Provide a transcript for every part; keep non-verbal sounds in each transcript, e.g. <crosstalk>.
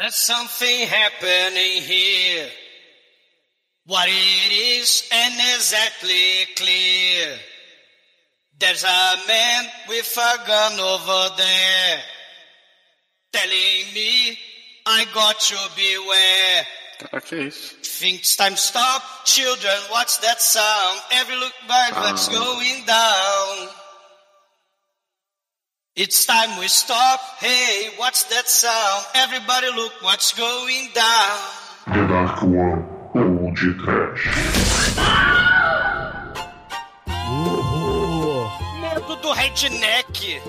There's something happening here. What it is ain't exactly clear. There's a man with a gun over there telling me I got to beware. Think it's time to stop, children. What's that sound? Every look back, what's ah. going down? It's time we stop. Hey, what's that sound? Everybody look what's going down. The Dark One ou de Trash. Medo do redneck.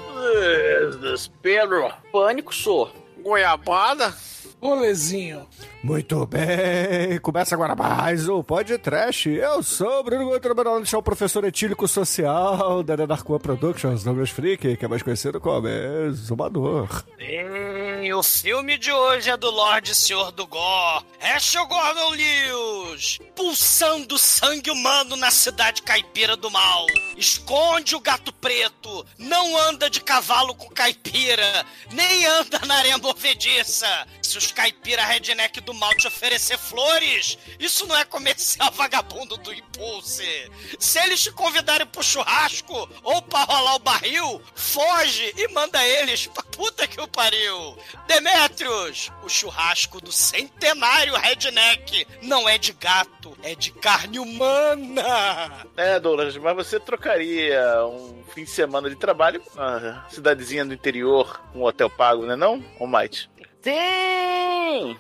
Desespero. Pânico, sou. Goiabada? Rolezinho. Muito bem, começa agora mais o Podcast. Eu sou o Bruno Gomes, trabalhando no o professor etílico social da Dark One Productions, Douglas Freak, que é mais conhecido como Exumador. E o filme de hoje é do Lorde Senhor do Gore, Herschel Gordon Lewis, pulsando sangue humano na cidade caipira do mal. Esconde o gato preto, não anda de cavalo com caipira, nem anda na areia movediça. Se os caipira redneck do mal te oferecer flores, isso não é comercial <laughs> vagabundo do Impulse. Se eles te convidarem pro churrasco ou pra rolar o barril, foge e manda eles pra puta que o pariu. Demetrios, o churrasco do centenário redneck não é de gato, é de carne humana. É, Douglas, mas você trocaria um fim de semana de trabalho uma cidadezinha do interior, um hotel pago, né não, ô Mike? Sim!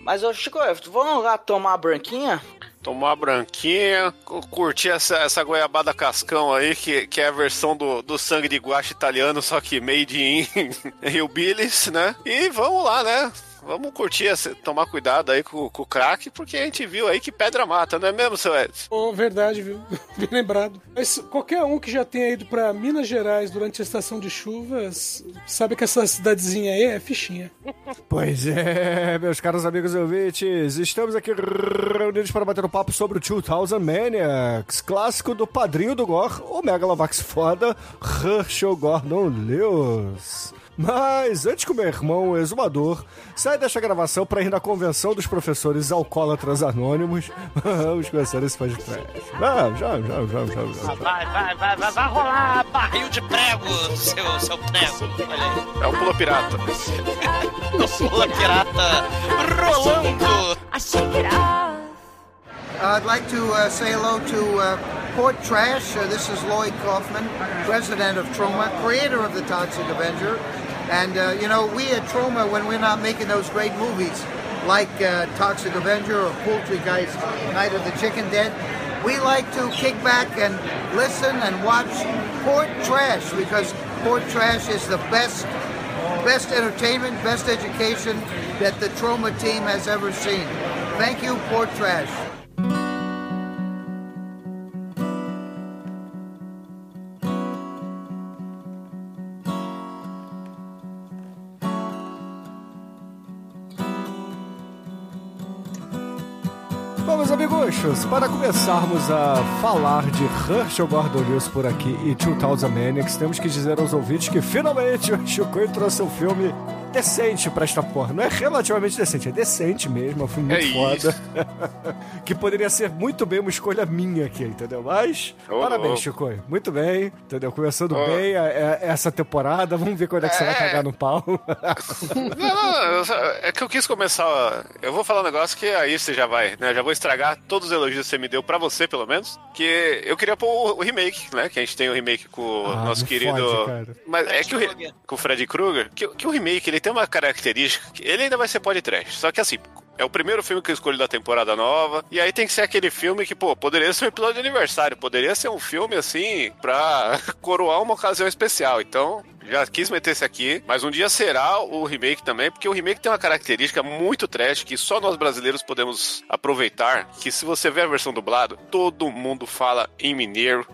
Mas, ô Chico, vamos lá tomar uma branquinha? Tomar uma branquinha, cu- curtir essa, essa goiabada cascão aí, que, que é a versão do, do sangue de guache italiano, só que made in <laughs> Hillbillies, né? E vamos lá, né? Vamos curtir, tomar cuidado aí com, com o crack, porque a gente viu aí que pedra mata, não é mesmo, seu Edson? Oh, verdade, viu? <laughs> Bem lembrado. Mas qualquer um que já tenha ido pra Minas Gerais durante a estação de chuvas sabe que essa cidadezinha aí é fichinha. <laughs> Pois é, meus caros amigos e ouvintes, estamos aqui reunidos para bater um papo sobre o 2000 Maniacs, clássico do padrinho do Gore, o Megalovax foda, Herschel Gordon Lewis. Mas antes que o meu irmão, o exumador, saia desta gravação para ir na convenção dos professores alcoólatras anônimos, vamos começar esse podcast. Vamos, vamos, vamos, vamos, vamos. vamos. Vai, vai, vai, vai, vai rolar barril de prego, seu, seu prego. Olha aí. É o Pula Pirata. <laughs> Pula pirata rolando. I'd like to uh, say hello to uh, Port Trash. Uh, this is Lloyd Kaufman, president of Troma, creator of the Toxic Avenger. And, uh, you know, we at Troma, when we're not making those great movies like uh, Toxic Avenger or Poultry Guys Night of the Chicken Dead, we like to kick back and listen and watch Port Trash because Port Trash is the best best entertainment, best education that the Troma team has ever seen. Thank you, Port Trash. Para começarmos a falar de Herschel Gordon Lewis por aqui e 2000 Maniacs, temos que dizer aos ouvintes que finalmente o Chico trouxe um filme decente pra esta porra. Não é relativamente decente, é decente mesmo, é um filme É muito isso. foda. <laughs> que poderia ser muito bem uma escolha minha aqui, entendeu? Mas, Ô, parabéns, ô. Chico. Muito bem, entendeu? Começando Ô. bem a- a- essa temporada, vamos ver quando é que você vai É. cagar no pau. <laughs> Não, não, eu é que eu quis começar. Eu vou falar um negócio que aí você já vai, né? Já vou estragar todos os elogios que você me deu, pra você pelo menos. Que eu queria pôr o, o remake, né? Que a gente tem o remake com o Ah, nosso querido. fode, cara. Mas é que o, re- com o Freddy Krueger, que, que o remake ele tem uma característica que ele ainda vai ser podcast. Só que assim. É o primeiro filme que eu escolhi da temporada nova. E aí tem que ser aquele filme que, pô, poderia ser um episódio de aniversário. Poderia ser um filme, assim, pra <laughs> coroar uma ocasião especial. Então, já quis meter esse aqui, mas um dia será o remake também, porque o remake tem uma característica muito trash que só nós brasileiros podemos aproveitar, que se você ver a versão dublado, todo mundo fala em mineiro,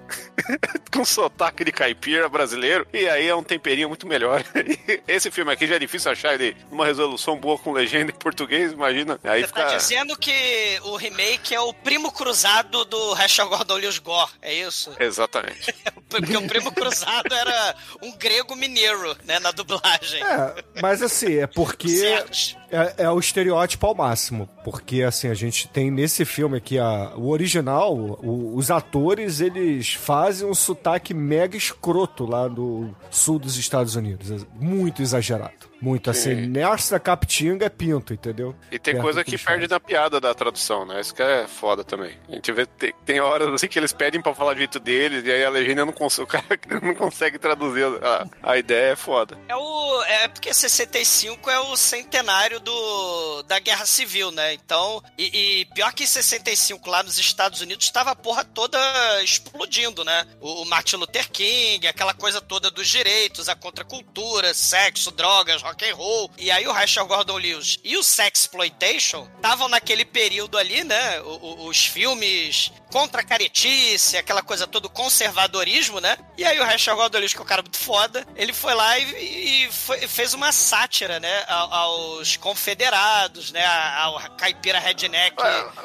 <laughs> com sotaque de caipira brasileiro, e aí é um temperinho muito melhor. <laughs> Esse filme aqui já é difícil achar ele numa resolução boa com legenda em português, imagina. Aí Você tá fica... dizendo que o remake é o primo cruzado do Herschel Gordon Lewis Gore, é isso? Exatamente. <laughs> Porque o primo cruzado era um grego mineiro, né, na dublagem. É, mas assim, é porque Certo. É, é o estereótipo ao máximo, porque assim, a gente tem nesse filme aqui, a, o original, o- os atores, eles fazem um sotaque mega escroto lá do sul dos Estados Unidos. É muito exagerado. Muito assim, Sim. nessa capitinga é pinto, entendeu? E tem Perto coisa que eles perde na piada da tradução, né? Isso que é foda também. A gente vê, tem, tem horas assim que eles pedem pra falar do jeito deles, e aí a legenda não consegue, <laughs> o cara não consegue traduzir a, a ideia, é foda. É o. É porque 65 é o centenário do, da Guerra Civil, né? Então. E, e pior que em 65 lá nos Estados Unidos estava a porra toda explodindo, né? O, o Martin Luther King, aquela coisa toda dos direitos, a contracultura, sexo, drogas, rock and roll. E aí o Rachel Gordon Lewis e o Sexploitation estavam naquele período ali, né? O- o- os filmes contra a caretice, aquela coisa toda, conservadorismo, né? E aí o Rachel Lewis, que é um cara muito foda, ele foi lá e, e foi- fez uma sátira, né? Aos confederados, né? Ao caipira redneck,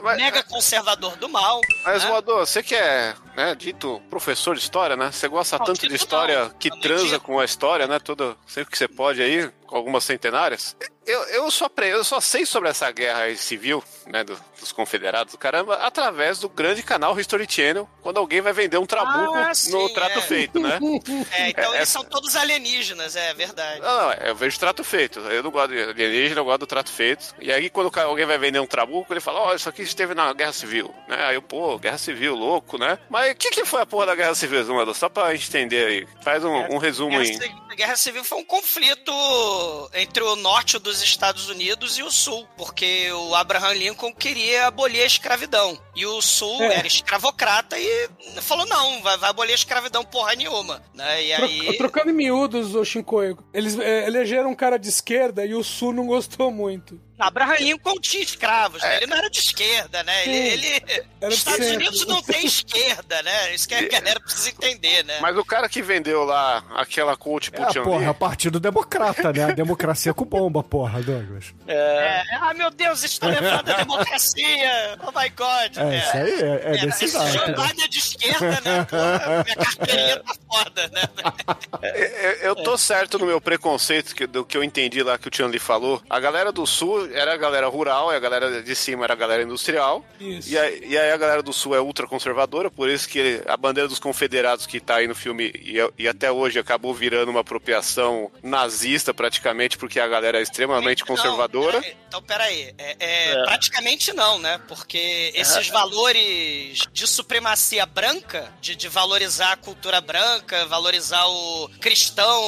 mas- mega conservador do mal. Mas, né? Moador, você que é, né, dito professor de história, né? Você gosta Não, tanto de história não. que transa com a história, né? Tudo, sempre que você pode aí, algumas centenárias. Eu, eu, só, eu só sei sobre essa guerra civil, né, do- dos confederados, caramba, através do grande canal History Channel, quando alguém vai vender um trabuco Ah, no sim, trato é. feito, né? <laughs> É, então É- eles são todos alienígenas, é verdade. Não, não, eu vejo trato feito. Eu não gosto de alienígena, eu gosto do trato feito. E aí, quando alguém vai vender um trabuco, ele fala: Ó, isso aqui esteve na Guerra Civil. Né? Aí eu, pô, Guerra Civil, louco, né? Mas o que, que foi a porra da Guerra Civil, Zumador? Só pra gente entender aí. Faz um, um resumo Guerra, aí. Guerra Civil foi um conflito entre o norte dos Estados Unidos e o sul, porque o Abraham Lincoln queria abolir a escravidão. E o sul É. era escravocrata e falou: não, vai, vai abolir a escravidão porra nenhuma. Né? E aí. Trocando em miúdos, o Shinkoio. Eles é, elegeram um cara de esquerda e o Sul não gostou muito. Abraham Lincoln tinha escravos, né? Ele não era de esquerda, né? Ele. Ele- Estados centro. Unidos não tem esquerda, né? Isso que a galera precisa entender, né? Mas o cara que vendeu lá aquela coach pro É, Tian porra, é Partido Democrata, né? A democracia com bomba, porra, Douglas. É, ah, meu Deus, estou levando a democracia! Oh my God! É, isso aí é, é desse essa lado. jogada de esquerda, né? Porra, minha carteirinha tá foda, né? eu, eu tô certo no meu preconceito que- do que eu entendi lá que o Tian Li falou. A galera do sul era a galera rural e a galera de cima era a galera industrial. Isso. E aí, e aí a galera do sul é ultra conservadora, por isso que a bandeira dos confederados que tá aí no filme e, e até hoje acabou virando uma apropriação nazista praticamente, porque a galera é extremamente Não, conservadora. peraí, então, peraí. É, é, Praticamente não, né? Porque esses valores de supremacia branca, de, de valorizar a cultura branca, valorizar o cristão,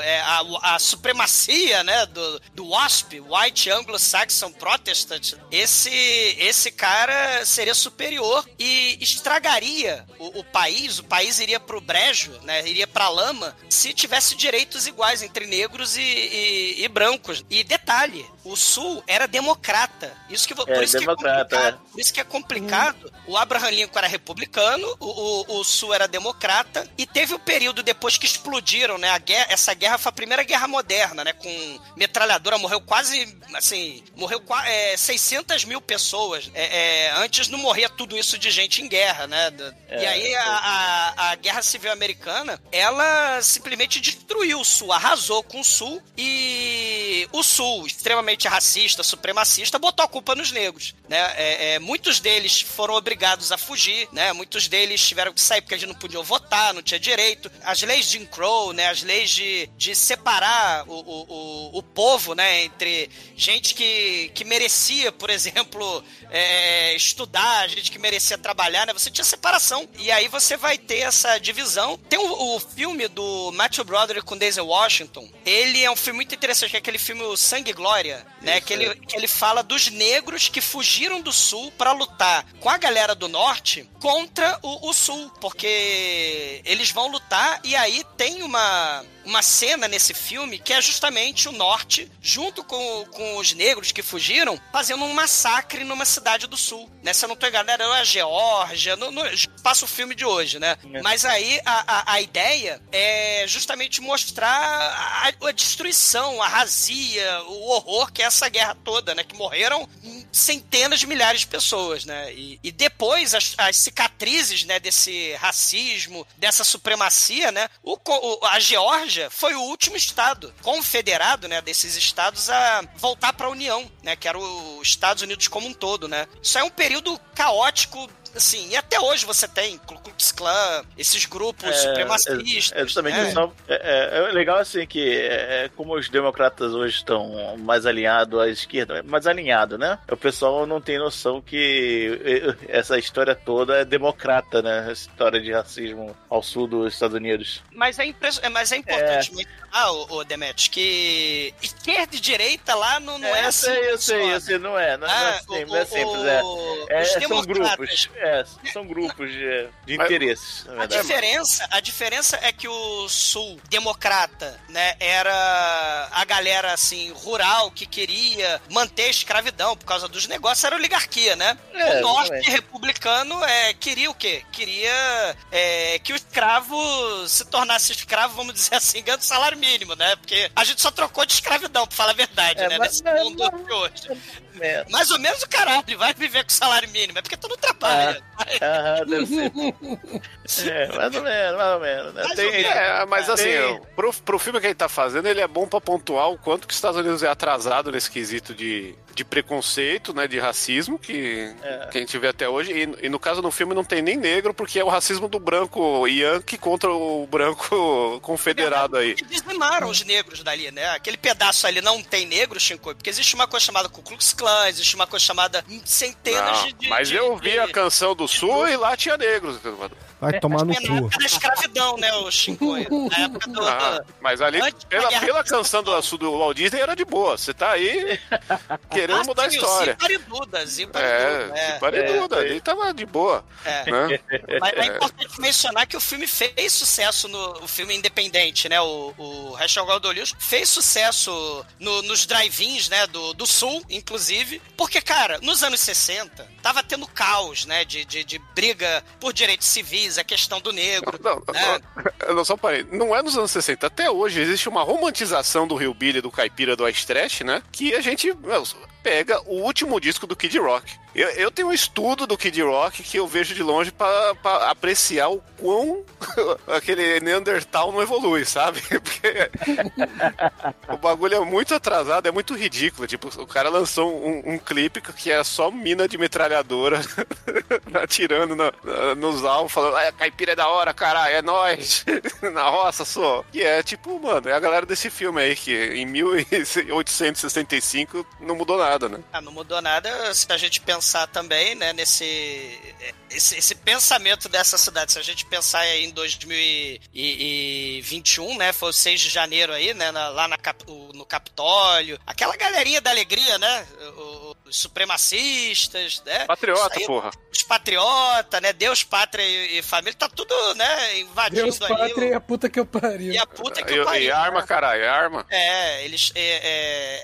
é, a, a supremacia, né? Do, do WASP, White Anglo-Saxon Protestant, esse, esse cara seria superior e estragaria o, o país, o país iria pro brejo, né? Iria pra lama se tivesse direitos iguais entre negros e, e- e brancos. E detalhe, o Sul era democrata. Isso que, vo- É, por isso democrata, que é complicado. Por isso que é complicado. O Abraham Lincoln era republicano, o, o- o Sul era democrata, e teve o período depois que explodiram, né? A guerra, essa guerra foi a primeira guerra moderna, né? Com metralhadora, morreu quase, assim, morreu é, 600 mil pessoas. É, é, antes não morria tudo isso de gente em guerra, né? Da- e aí a, a, a Guerra Civil Americana, ela simplesmente destruiu o Sul, arrasou com o Sul, e o Sul, extremamente racista, supremacista, botou a culpa nos negros, né? É, é, muitos deles foram obrigados a fugir, né? Muitos deles tiveram que sair porque eles não podiam votar, não tinha direito. As leis de Jim Crow, né? As leis de, de separar o, o, o, o povo, né? Entre gente que, que merecia, por exemplo, é, estudar, gente que merecia trabalhar, né? Você tinha separação. E aí você vai ter essa divisão. Tem o, o filme do Matthew Broderick com Daisy Washington. Ele é um filme muito interessante, que é aquele filme o Sangue e Glória, né? Que ele, que ele fala dos negros que fugiram do sul para lutar com a galera do norte contra o, o sul, porque eles vão lutar e aí tem uma uma cena nesse filme que é justamente o norte, junto com, com os negros que fugiram, fazendo um massacre numa cidade do sul. Né? Se eu não tô enganado, era a Geórgia, no, no, passa o filme de hoje, né? Mas aí a, a, a ideia é justamente mostrar a, a destruição, a razia, o horror que é essa guerra toda, né? Que morreram centenas de milhares de pessoas, né? E, e depois as, as cicatrizes né, desse racismo, dessa supremacia, né, o, o, a Geórgia foi o último estado confederado, né, desses estados a voltar para a União, né, que era os Estados Unidos como um todo, né. Isso é um período caótico assim, e até hoje você tem Ku Klux Klan, esses grupos supremacistas. É, é justamente né? isso. É, é- é legal assim que é, como os democratas hoje estão mais alinhados à esquerda, mais alinhado, né? O pessoal não tem noção que é, essa história toda é democrata, né? Essa história de racismo ao sul dos Estados Unidos. Mas é, impres- é- mas é importante o, Demet, que esquerda e direita lá não, não é, eu assim. sei, eu sei, eu sei, não é, não, não é Ah, simples, o- não é simples, é. o- É, os são democratas. grupos, é, são grupos de, de Mas- interesses, na A diferença, a diferença é que o sul democrata, né, era a galera assim rural que queria manter a escravidão por causa dos negócios, era oligarquia, né? É, o norte exatamente. republicano é, queria o quê? Queria é, que o escravo se tornasse escravo, vamos dizer assim, ganhando salário mínimo, né? Porque a gente só trocou de escravidão, pra falar a verdade, É, né? mas- Nesse mas- mundo de hoje. É. Mais ou menos o caralho, vai viver com salário mínimo, é porque tu não trabalha. Aham, deve ser. <laughs> É, mais ou menos, mais ou menos. Né? Mais Tem- ou menos. É, mas assim, Tem- pro, pro filme que ele tá fazendo, ele é bom pra pontuar o quanto que os Estados Unidos é atrasado nesse quesito de, de preconceito, né, de racismo, que, É. que a gente vê até hoje. E, e no caso no filme não tem nem negro, porque é o racismo do branco Yankee contra o branco <laughs> confederado aí. Dizimaram os negros dali, né? Aquele pedaço ali não tem negro, Shinkoi, porque existe uma coisa chamada Ku Klux Klan, existe uma coisa chamada centenas Não, de, de. mas de- eu vi de- a canção do Sul e lá tinha negros. Vai tomar no É na cu. época da escravidão, né, o Shinkoi? <laughs> Na época do. Ah, mas ali, pela, pela do canção do, do Walt Disney, era de boa. Você tá aí <laughs> querendo mudar a sim, história. Zipariduda, É, Zipariduda, é. Zipariduda, ali tava de boa. É. Né? Mas é importante mencionar que o filme fez sucesso no o filme independente, né? O, o Rachel Goldolius fez sucesso no- nos drive-ins, né? Do, do Sul, inclusive. Porque, cara, nos anos 60, tava tendo caos, né? De, de, de briga por direitos civis, a questão do negro. Não, né? não, não, só parei. Não é nos anos 60. Até hoje existe uma romantização do Rio Billy, do caipira, do Ice Trash, né? Que a gente meu, pega o último disco do Kid Rock. Eu, eu tenho um estudo do Kid Rock que eu vejo de longe pra apreciar o quão <laughs> aquele Neandertal não evolui, sabe? <laughs> Porque o bagulho é muito atrasado, é muito ridículo. Tipo, o cara lançou um, um clipe que é só mina de metralhadora <laughs> atirando nos alvos, falando, ah, caipira é da hora, caralho, é nóis. na roça, só. E é tipo, mano, é a galera desse filme aí que em 1865 não mudou nada, né? Ah, não mudou nada se a gente pensar também, né, nesse esse, esse pensamento dessa cidade. Se a gente pensar aí em 2021, né, foi o 6 de janeiro aí, né, na- lá na, no Capitólio, aquela galerinha da alegria, né, os supremacistas, né, Patriota, aí, porra. os patriotas, né, Deus, pátria e, e família, tá tudo, né, invadindo Deus, ali. pátria e a puta que eu pariu. e a puta que E, eu e pariu. arma, né? caralho, é arma. É, eles. É,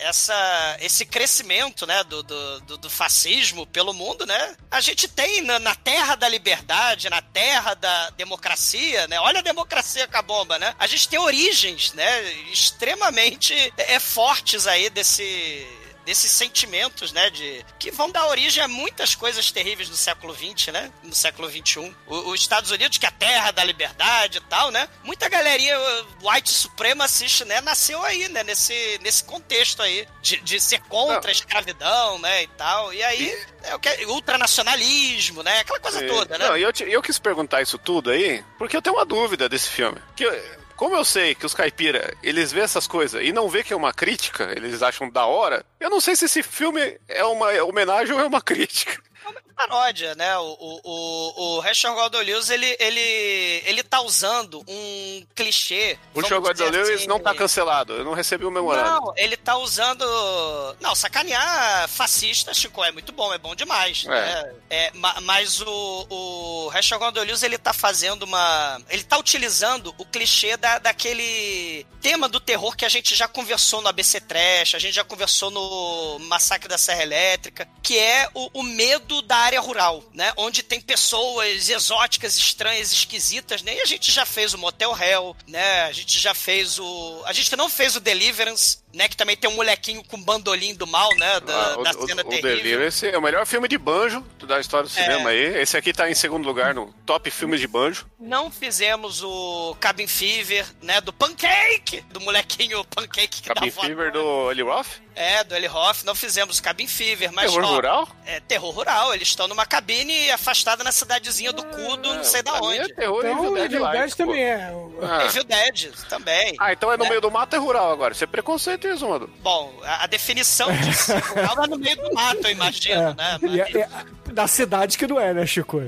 é, essa, esse crescimento, né, do, do, do- fascismo pelo mundo, né? A gente tem na, na terra da liberdade, na terra da democracia, né? Olha a democracia com a bomba, né? A gente tem origens, né? Extremamente é, fortes aí desse desses sentimentos, né, de que vão dar origem a muitas coisas terríveis no século XX, né, no século XXI. Os Estados Unidos, que é a terra da liberdade e tal, né, muita galerinha uh, white supremacist, né, nasceu aí, né, nesse, nesse contexto aí, de, de ser contra a escravidão, né, e tal. E aí, é o que ultranacionalismo, né, aquela coisa É, toda, né. Não, e eu, te- eu quis perguntar isso tudo aí, porque eu tenho uma dúvida desse filme. Que eu- como eu sei que os caipira, eles vê essas coisas e não vê que é uma crítica, eles acham da hora, eu não sei se esse filme é uma homenagem ou é uma crítica. Paródia, né? O, o, o, Rachel ele, ele, ele tá usando um clichê. O vamos Show dizer Lewis assim, não tá cancelado, eu não recebi o memorando. Não, ele tá usando. Não, sacanear fascista, Chico, é muito bom, é bom demais. É. né? É, ma- mas o, o Rachel ele tá fazendo uma. Ele tá utilizando o clichê da, daquele tema do terror que a gente já conversou no ABC Trash, a gente já conversou no Massacre da Serra Elétrica, que é o, o medo da área rural, né? Onde tem pessoas exóticas, estranhas, esquisitas, né? E a gente já fez o Motel Hell, né? A gente já fez o. A gente não fez o Deliverance, né? Que também tem um molequinho com bandolim do mal, né? Da, Ah, o, da o- cena o terrível. Deliverance é o melhor filme de banjo da história do É. cinema aí. Esse aqui tá em segundo lugar no top filmes de banjo. Não fizemos o Cabin Fever, né? Do Pancake! Do molequinho Pancake que Cabin dá. Fever do Eli Roth. É, do Eli Hoff. Não fizemos o Cabin Fever, mas. Terror ó, rural? É terror rural. Eles estão numa cabine afastada na cidadezinha do Cudo, não sei da Pra mim onde. É terror Então, Evil Dead Evil Dead também é. Ah. Evil Dead também. Ah, então é no É. meio do mato é rural agora. Isso é preconceito isso, mano. Bom, a, definição de rural é no meio do mato, eu imagino, né? E é- é da cidade que não é, né, Chico?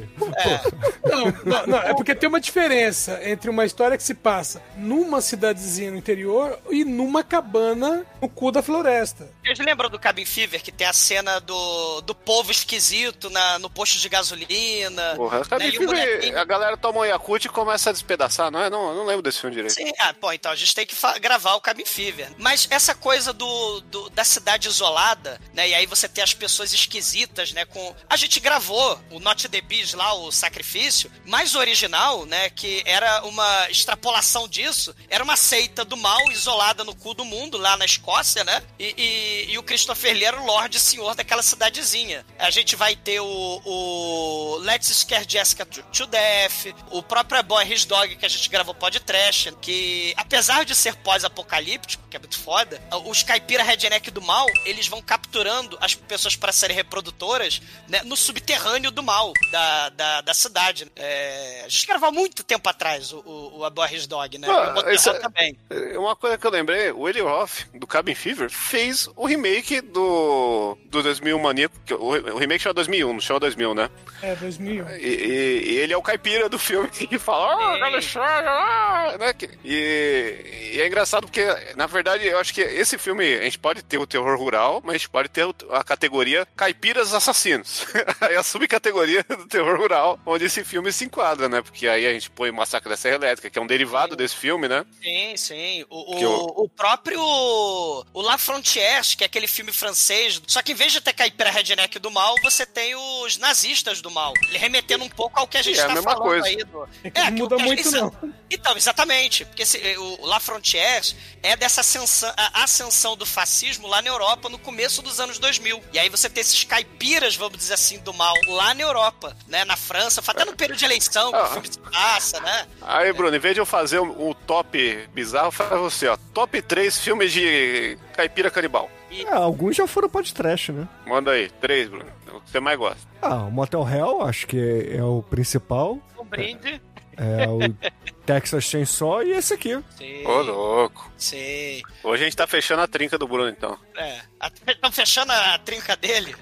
Não, não, não, é porque tem uma diferença entre uma história que se passa numa cidadezinha no interior e numa cabana no cu da floresta. Vocês lembram do Cabin Fever, que tem a cena do, do povo esquisito na, no posto de gasolina? Porra, Cabin né? O Fever, molequinho- a galera toma um Yakut e começa a despedaçar, não é? Não, eu não lembro desse filme direito. Sim, ah, pô, então a gente tem que gravar o Cabin Fever. Mas essa coisa do, do- da cidade isolada, né? E aí você tem as pessoas esquisitas, né? Com a gente gravou o Not the Beast lá, o Sacrifício, mais original, né? Que era uma extrapolação disso. Era uma seita do mal isolada no cu do mundo lá na Escócia, né? E, e- e o Christopher Lee era o Lorde Senhor daquela cidadezinha. A gente vai ter o, o Let's Scare Jessica to, to Death, o próprio Boy His Dog que a gente gravou podcast, que apesar de ser pós-apocalíptico, que é muito foda, os caipira redneck do mal, eles vão capturando as pessoas para serem reprodutoras né, no subterrâneo do mal da, da, da cidade. É, a gente gravou há muito tempo atrás o, o, o A Dog, né? Ah, o esse é- também. É, Uma coisa que eu lembrei, o Eli Roth, do Cabin Fever, fez o remake do, do 2001 Maníaco, que o, o remake chama 2001, não chama 2000, né? É, 2001. E, e- e ele é o caipira do filme <laughs> que fala, ah, Sim. Alexandre, ah", né? E, e é engraçado porque, na verdade, eu acho que esse filme, a gente pode ter o terror rural, mas a gente pode ter a categoria caipiras assassinos. <laughs> aí <laughs> a subcategoria <laughs> do terror rural, onde esse filme se enquadra, né? Porque aí a gente põe Massacre da Serra Elétrica, que é um derivado desse filme, né? Sim, sim. O, o, eu- o próprio. O La Frontière, que é aquele filme francês. Só que em vez de ter caipira redneck do mal, você tem os nazistas do mal. Ele remetendo um pouco ao que a gente É a tá mesma falando coisa. aí. Do... <laughs> É que não muda muito, gente- não. Então, exatamente. Porque esse- o o La Frontière é dessa ascensão, a ascensão do fascismo lá na Europa no começo dos anos 2000. E aí você tem esses caipiras, vamos dizer assim, do mal lá na Europa, né? Na França, até no período de eleição, que Ah. o filme se passa, né? Aí, Bruno, em vez de eu fazer o, o top bizarro, faz você, ó. Top 3 filmes de caipira canibal. É, alguns já foram podcast, né? Manda aí, três, Bruno. O que você mais gosta. Ah, o Motel Hell, acho que é, é o principal. Um brinde. É o <laughs> Texas Chainsaw e esse aqui. Sim. Ô, louco. Sim. Hoje a gente tá fechando a trinca do Bruno, então. É. Estão fechando a trinca dele.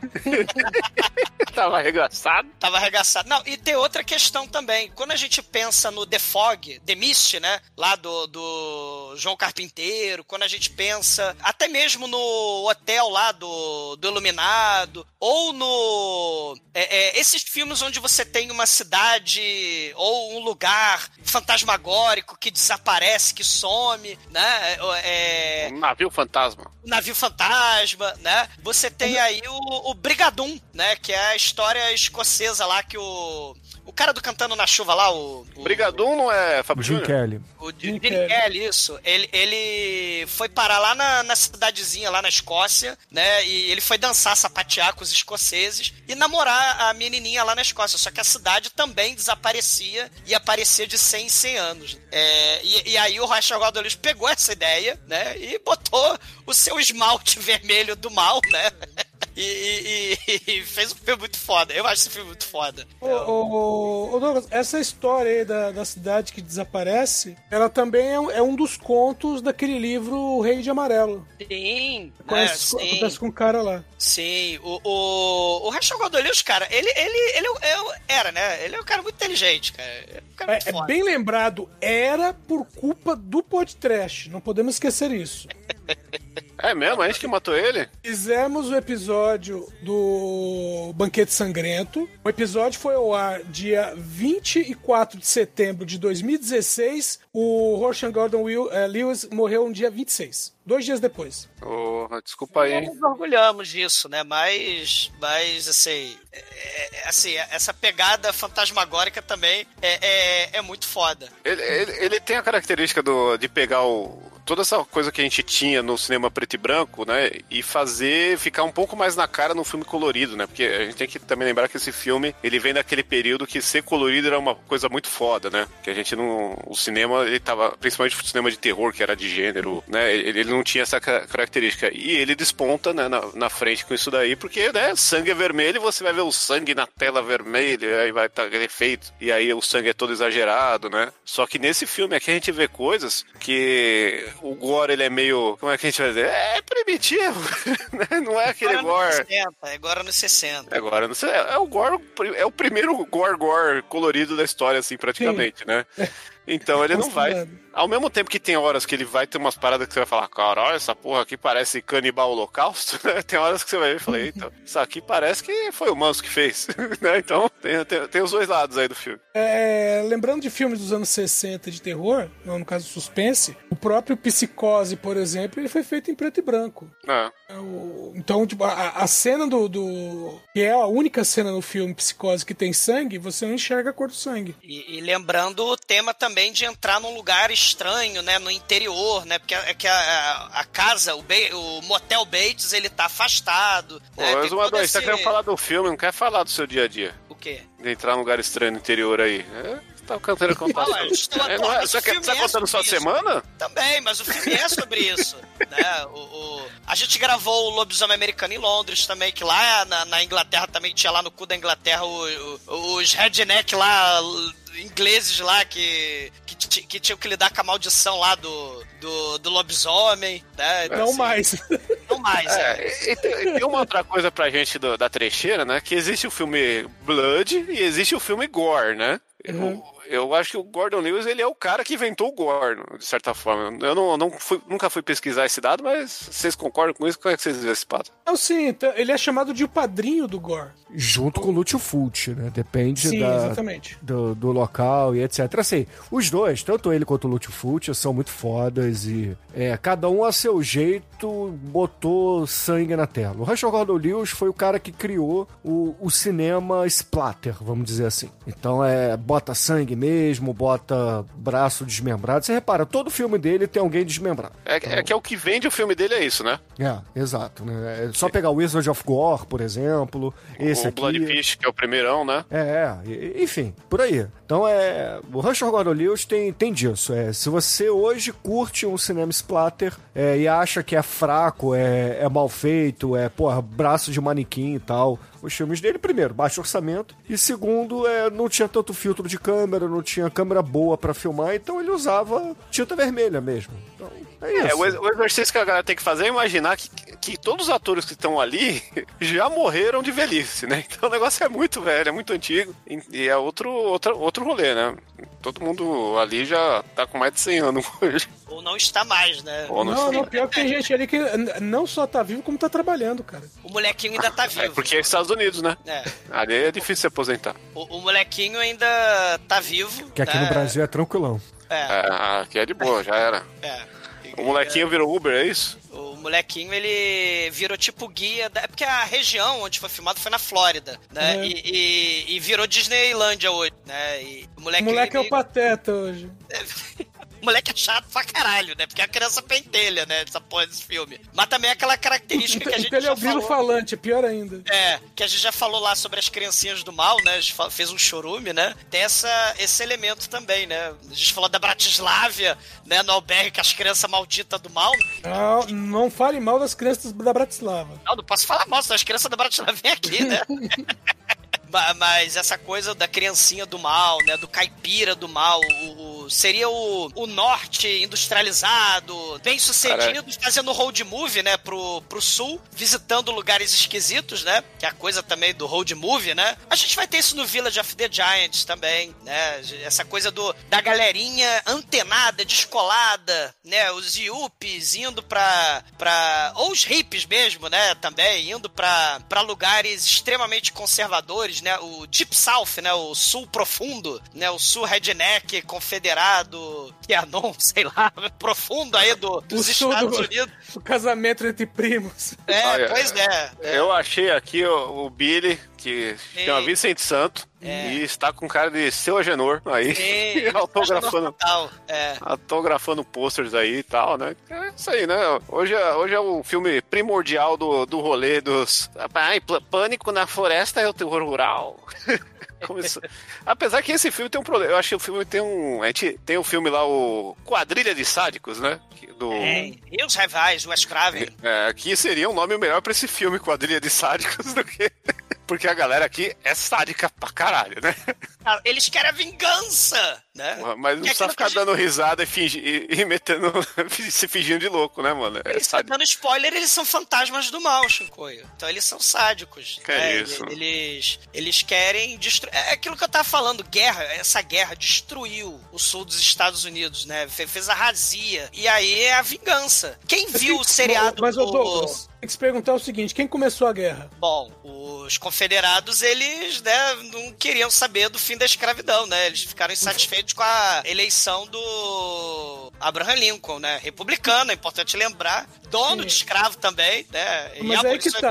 <laughs> Tava arregaçado. Tava arregaçado. Não, e tem outra questão também. Quando a gente pensa no The Fog, The Mist, né? Lá do, do João Carpinteiro, quando a gente pensa até mesmo no hotel lá do, do Iluminado, ou no. é, é, esses filmes onde você tem uma cidade ou um lugar fantasmagórico que desaparece, que some, né? É, Um navio fantasma. o navio fantasma, né? Você tem aí o, o Brigadum, né? Que é a história escocesa lá que o. O cara do Cantando na Chuva lá, o. o Brigadum não é Fábio Jim Júnior? Kelly. o Jim Jim Kelly. Kelly, isso. Ele, ele foi parar lá na, na cidadezinha, lá na Escócia, né? E ele foi dançar, sapatear com os escoceses e namorar a menininha lá na Escócia. Só que a cidade também desaparecia e aparecia de 100 em 100 anos. É, e, e aí o Rocha Guadalupe pegou essa ideia, né? E botou o seu esmalte <laughs> vermelho do mal, né? E, e- <laughs> e- fez um filme muito foda. Eu acho esse filme muito foda. Ô, ô, ô, Douglas, essa história aí da, da cidade que desaparece, ela também é, um- é um dos contos daquele livro O Rei de Amarelo. Sim, né? Acontece, Sim. acontece com o cara lá. Sim, o, o, o Rachel Goldolius, cara, ele, ele, ele é o- era, né? Ele é um cara muito inteligente, cara. É um cara É, é bem lembrado, era por culpa do podcast. Não podemos esquecer isso. <laughs> É mesmo? A gente que matou ele? Fizemos o episódio do Banquete Sangrento. O episódio foi ao ar dia 24 de setembro de 2016. O Roshan Gordon Will- eh, Lewis morreu no dia 26. Dois dias depois. Ô, desculpa aí, Nós nos orgulhamos disso, né? Mas, mas assim, é- é- assim, essa pegada fantasmagórica também é, é, é muito foda. Ele, ele, ele tem a característica do, de pegar o. toda essa coisa que a gente tinha no cinema preto e branco, né? E fazer ficar um pouco mais na cara no filme colorido, né? Porque a gente tem que também lembrar que esse filme, ele vem daquele período que ser colorido era uma coisa muito foda, né? Que a gente não... O cinema, ele tava... Principalmente o cinema de terror, que era de gênero, né? Ele, ele não tinha essa ca- característica. E ele desponta, né? Na, na frente com isso daí, porque, né? Sangue é vermelho você vai ver o sangue na tela vermelha, aí vai estar aquele efeito. E aí o sangue é todo exagerado, né? Só que nesse filme aqui a gente vê coisas que o gore, ele é meio... Como é que a gente vai dizer? É primitivo, <laughs> né? Não é aquele Agora gore... nos 60, agora nos 60. Agora, não sei, é o gore, é o primeiro gore gore colorido da história, assim, praticamente, né? Então ele não vai. Ao mesmo tempo que tem horas que ele vai ter umas paradas que você vai falar, caralho, essa porra aqui parece canibal holocausto, <laughs> né? Tem horas que você vai ver e fala, eita, isso aqui parece que foi o Manso que fez, <laughs> né? Então tem, tem, tem os dois lados aí do filme. É, lembrando de filmes dos anos 60 de terror, não, no caso suspense, o próprio Psicose, por exemplo, ele foi feito em preto e branco. É. É Então, tipo, a, a cena do, do. que é a única cena no filme Psicose que tem sangue, você não enxerga a cor do sangue. E, e lembrando o tema também de entrar num lugar estranho, né? No interior, né? Porque é que a, a- casa, o, Ba- o motel Bates, ele tá afastado. Pô, né? mas uma dois, você tá esse- querendo falar do filme, não quer falar do seu dia a dia. O quê? De entrar num lugar estranho no interior aí. É, tá cantando contar. Fala, estou É, não é, filme você tá é contando sua sobre isso. semana? Também, mas o filme é sobre isso. <laughs> né? O, o- A gente gravou o Lobisomem Americano em Londres também, que lá na, na Inglaterra também tinha lá no cu da Inglaterra o- o- os redneck lá, ingleses lá, que, que, que tinham que lidar com a maldição lá do, do, do lobisomem. Né? Então, Não assim, mais. <laughs> Não mais, é. É, e, tem, e tem uma outra coisa pra gente do- da trecheira, né? Que existe o filme Blood e existe o filme Gore, né? Eu, eu acho que o Gordon Lewis, ele é o cara que inventou o Gore, de certa forma. Eu não, não fui- nunca fui pesquisar esse dado, mas vocês concordam com isso? Como é que vocês veem esse pato? Então, sim, então, ele é chamado de o padrinho do Gore. Junto com o Lúcio Fulci, né? Depende Sim, da, do, do local e etc. Assim, os dois, tanto ele quanto o Lúcio Fulci, são muito fodas e é, cada um a seu jeito botou sangue na tela. O Rachel Gordon Lewis foi o cara que criou o, o cinema splatter, vamos dizer assim. Então é, bota sangue mesmo, bota braço desmembrado. Você repara, todo filme dele tem alguém desmembrado. É, é que é o que vende o filme dele, é isso, né? É, exato. Né? É só pegar o Wizard of Gore, por exemplo. Esse o aqui. Bloodfish, que é o primeirão, né? É, e- enfim, por aí. Então é. O Rush Gordon Lewis tem, tem disso. É, se você hoje curte um cinema splatter é, e acha que é fraco, é, é mal feito, é, porra, braço de manequim e tal. Os filmes dele, primeiro, baixo orçamento. E segundo, é, não tinha tanto filtro de câmera, não tinha câmera boa pra filmar, então ele usava tinta vermelha mesmo. Então, é isso. É, o ex- o exercício que a galera tem que fazer é imaginar que, que todos os atores que estão ali <laughs> já morreram de velhice, né? Então o negócio é muito velho, é muito antigo. E e é outro, outro, outro rolê, né? Todo mundo ali já tá com mais de 100 anos hoje. Ou não está mais, né? Ou não Não, sei. não, pior que tem gente ali que não só tá vivo, como tá trabalhando, cara. O molequinho ainda tá É vivo. porque é Estados Unidos, né? É. Ali é difícil se aposentar. O, o molequinho ainda tá vivo. Que aqui né? no Brasil é tranquilão. É, É, aqui é de boa, já era. é. O molequinho virou Uber, é isso? O molequinho, ele virou tipo guia. Da... É porque a região onde foi filmado foi na Flórida, né? Uhum. E, e- e virou Disneylândia hoje, né? E o O moleque, moleque é o pateta hoje. <laughs> O moleque é chato pra caralho, né? Porque a criança pentelha, né? Essa porra desse filme. Mas também é aquela característica que a gente ele é o grilo falante, é pior ainda. É, que a gente já falou lá sobre as criancinhas do mal, né? A gente fez um chorume, né? Tem essa, esse elemento também, né? A gente falou da Bratislávia, né? No albergue com as crianças malditas do mal. Não, não fale mal das crianças da Bratislava. Não, não posso falar mal, senão as crianças da Bratislava vêm aqui, né? <laughs> Ma- Mas essa coisa da criancinha do mal, né? Do caipira do mal, o, o- seria o, o norte industrializado, bem sucedido, fazendo road movie, né? Pro, pro sul, visitando lugares esquisitos, né? Que é a coisa também do road movie, né? A gente vai ter isso no Village of the Giants também, né? Essa coisa do, da galerinha antenada, descolada, né? Os yuppies indo pra, pra. Ou os hippies mesmo, né? Também, indo pra, pra lugares extremamente conservadores, né? O Deep South, né? O sul profundo, né? O sul redneck confederado considerado Kianon, <laughs> sei lá, profundo aí do, dos Estados do- Unidos. O casamento entre primos. É, Olha, pois é. é. Eu achei aqui o, o Billy, que Sim. chama Vicente Santo, É. e está com cara de seu Agenor aí, Sim, <laughs> autografando, <laughs> é. autografando posters aí e tal, né? É isso aí, né? Hoje é, hoje é o filme primordial do, do rolê dos... Ai, Pânico na Floresta é o terror rural. Começou. Apesar que esse filme tem um problema. Eu acho que o filme tem um. A gente tem o filme lá, o Quadrilha de Sádicos, né? Do, É, e os rivais, o Craven. É, que seria um nome melhor pra esse filme, Quadrilha de Sádicos, <laughs> do que. Porque a galera aqui é sádica pra caralho, né? Eles querem a vingança, né? Mas não é precisa ficar dando risada e, fingi- e- e metendo. <laughs> se fingindo de louco, né, mano? É Eles sádico. dando spoiler, eles são fantasmas do mal, Chicoio. Então eles são sádicos. Que né? isso. Eles, eles querem destruir. É aquilo que eu tava falando, guerra, essa guerra destruiu o sul dos Estados Unidos, né? Fe- Fez a razia. E aí é a vingança. Quem viu o seriado Mas, ô do. Douglas, tem que se perguntar o seguinte: quem começou a guerra? Bom, os confederados, eles, né, não queriam saber do fim da escravidão, né? Eles ficaram insatisfeitos com a eleição do Abraham Lincoln, né? Republicano, é importante lembrar. Dono Sim. de escravo também, né? E Mas aí que tá.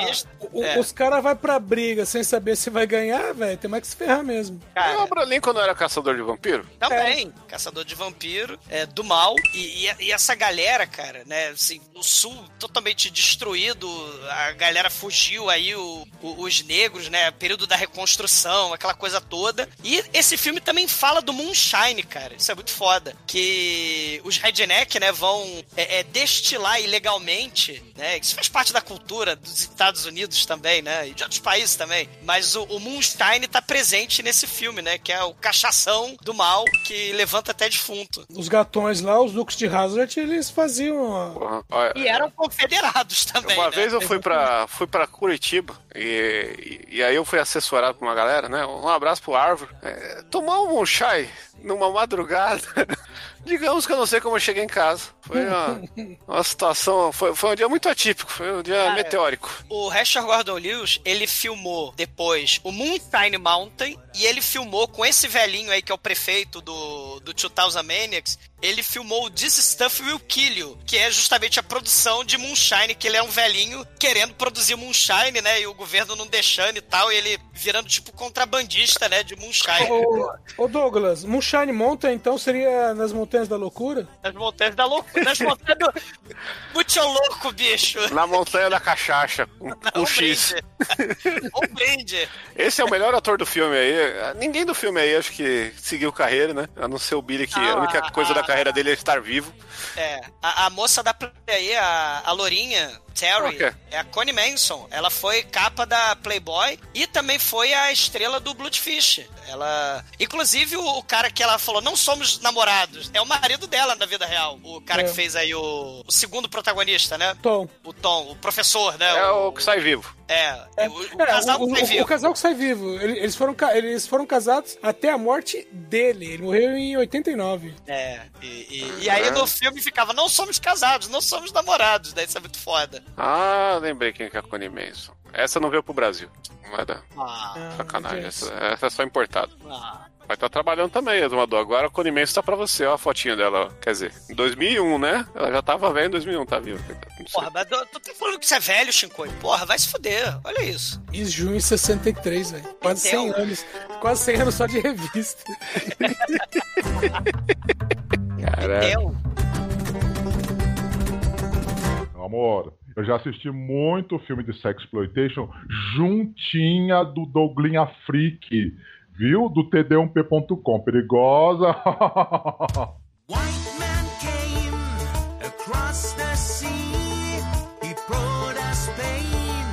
O- É. Os caras vão pra briga sem saber se vai ganhar, velho. Tem mais que se ferrar mesmo. Cara, O Abraham Lincoln não era caçador de vampiro? Também, caçador de vampiro, é, do mal. E, e- e essa galera, cara, né? Assim, o sul totalmente destruído, a galera fugiu aí, o- o- os negros, né? Período da reconstrução, aquela coisa toda. E esse filme também fala do Moonshine, cara. Isso é muito foda. Que os redneck, né, vão é, é, destilar ilegalmente, né? Isso faz parte da cultura dos Estados Unidos também, né? E de outros países também. Mas o, o Moonshine tá presente nesse filme, né? Que é o cachação do mal que levanta até defunto. Os gatões lá, os duques de Hazard, eles faziam. a- Porra, olha, E eram confederados também. Uma né? vez eu fui pra, fui pra Curitiba e, e, e aí eu fui assessorado por uma galera, né? Um abraço pro Árvore. É, tomar um moonshine numa madrugada. <laughs> Digamos que eu não sei como eu cheguei em casa. Foi uma, <laughs> uma situação. Foi, foi um dia muito atípico, foi um dia Cara, meteórico. O Rachel Gordon Lewis, ele filmou depois o Moonshine Mountain e ele filmou com esse velhinho aí que é o prefeito do, do 2000 Maniacs. Ele filmou o This Stuff Will Kill You, que é justamente a produção de Moonshine, que ele é um velhinho querendo produzir Moonshine, né? E o governo não deixando e tal, e ele virando tipo contrabandista, né? De Moonshine. Ô, ô Douglas, Moonshine Mountain então seria nas Montanhas da Loucura? Nas montanhas da loucura, nas montanhas do... Muito louco, bicho. Na montanha da cachaça, com, com Um X. brinde. Um brinde. Esse é o melhor ator do filme aí. Ninguém do filme aí acho que seguiu carreira, né? A não ser o Billy, que a Ah, única coisa da ah, carreira dele é estar vivo. É, a, a moça da Play aí, a, a Lourinha, Terry, que é? a Connie Manson. Ela foi capa da Playboy e também foi a estrela do Bloodfish. Ela. Inclusive, o, o cara que ela falou, não somos namorados, é o marido dela na vida real. O cara É. que fez aí o, o segundo protagonista, né? Tom. O Tom, o professor, né? É o que sai vivo. É, É, o, o é, casal o, que sai o- vivo. o casal que sai vivo. Ele- Eles foram, eles foram casados até a morte dele. Ele morreu em 89. É, e, e- e aí no filme ficava, não somos casados, não somos namorados, daí isso é muito foda. Ah, lembrei quem que é a Connie Manson. Essa não veio pro Brasil. Não é da Ah, sacanagem. gente. Essa, essa é só importada. ah. Vai estar trabalhando também, Exumador. Agora a Connie Manson tá pra você, ó a fotinha dela. ó. Quer dizer, em 2001, né? Ela já tava velha em 2001, tá viva. Sei. Porra, mas tu tá falando que você é velho, Shinkoi? Porra, vai se fuder. Olha isso. Em junho de 63, velho. Quase 100 Então. anos. Quase 100 anos só de revista. Caralho. Amor, eu já assisti muito filme de sexploitation juntinha do Douglinha Freak, viu? Do td1p.com. Perigosa. White man came across the sea. He brought us pain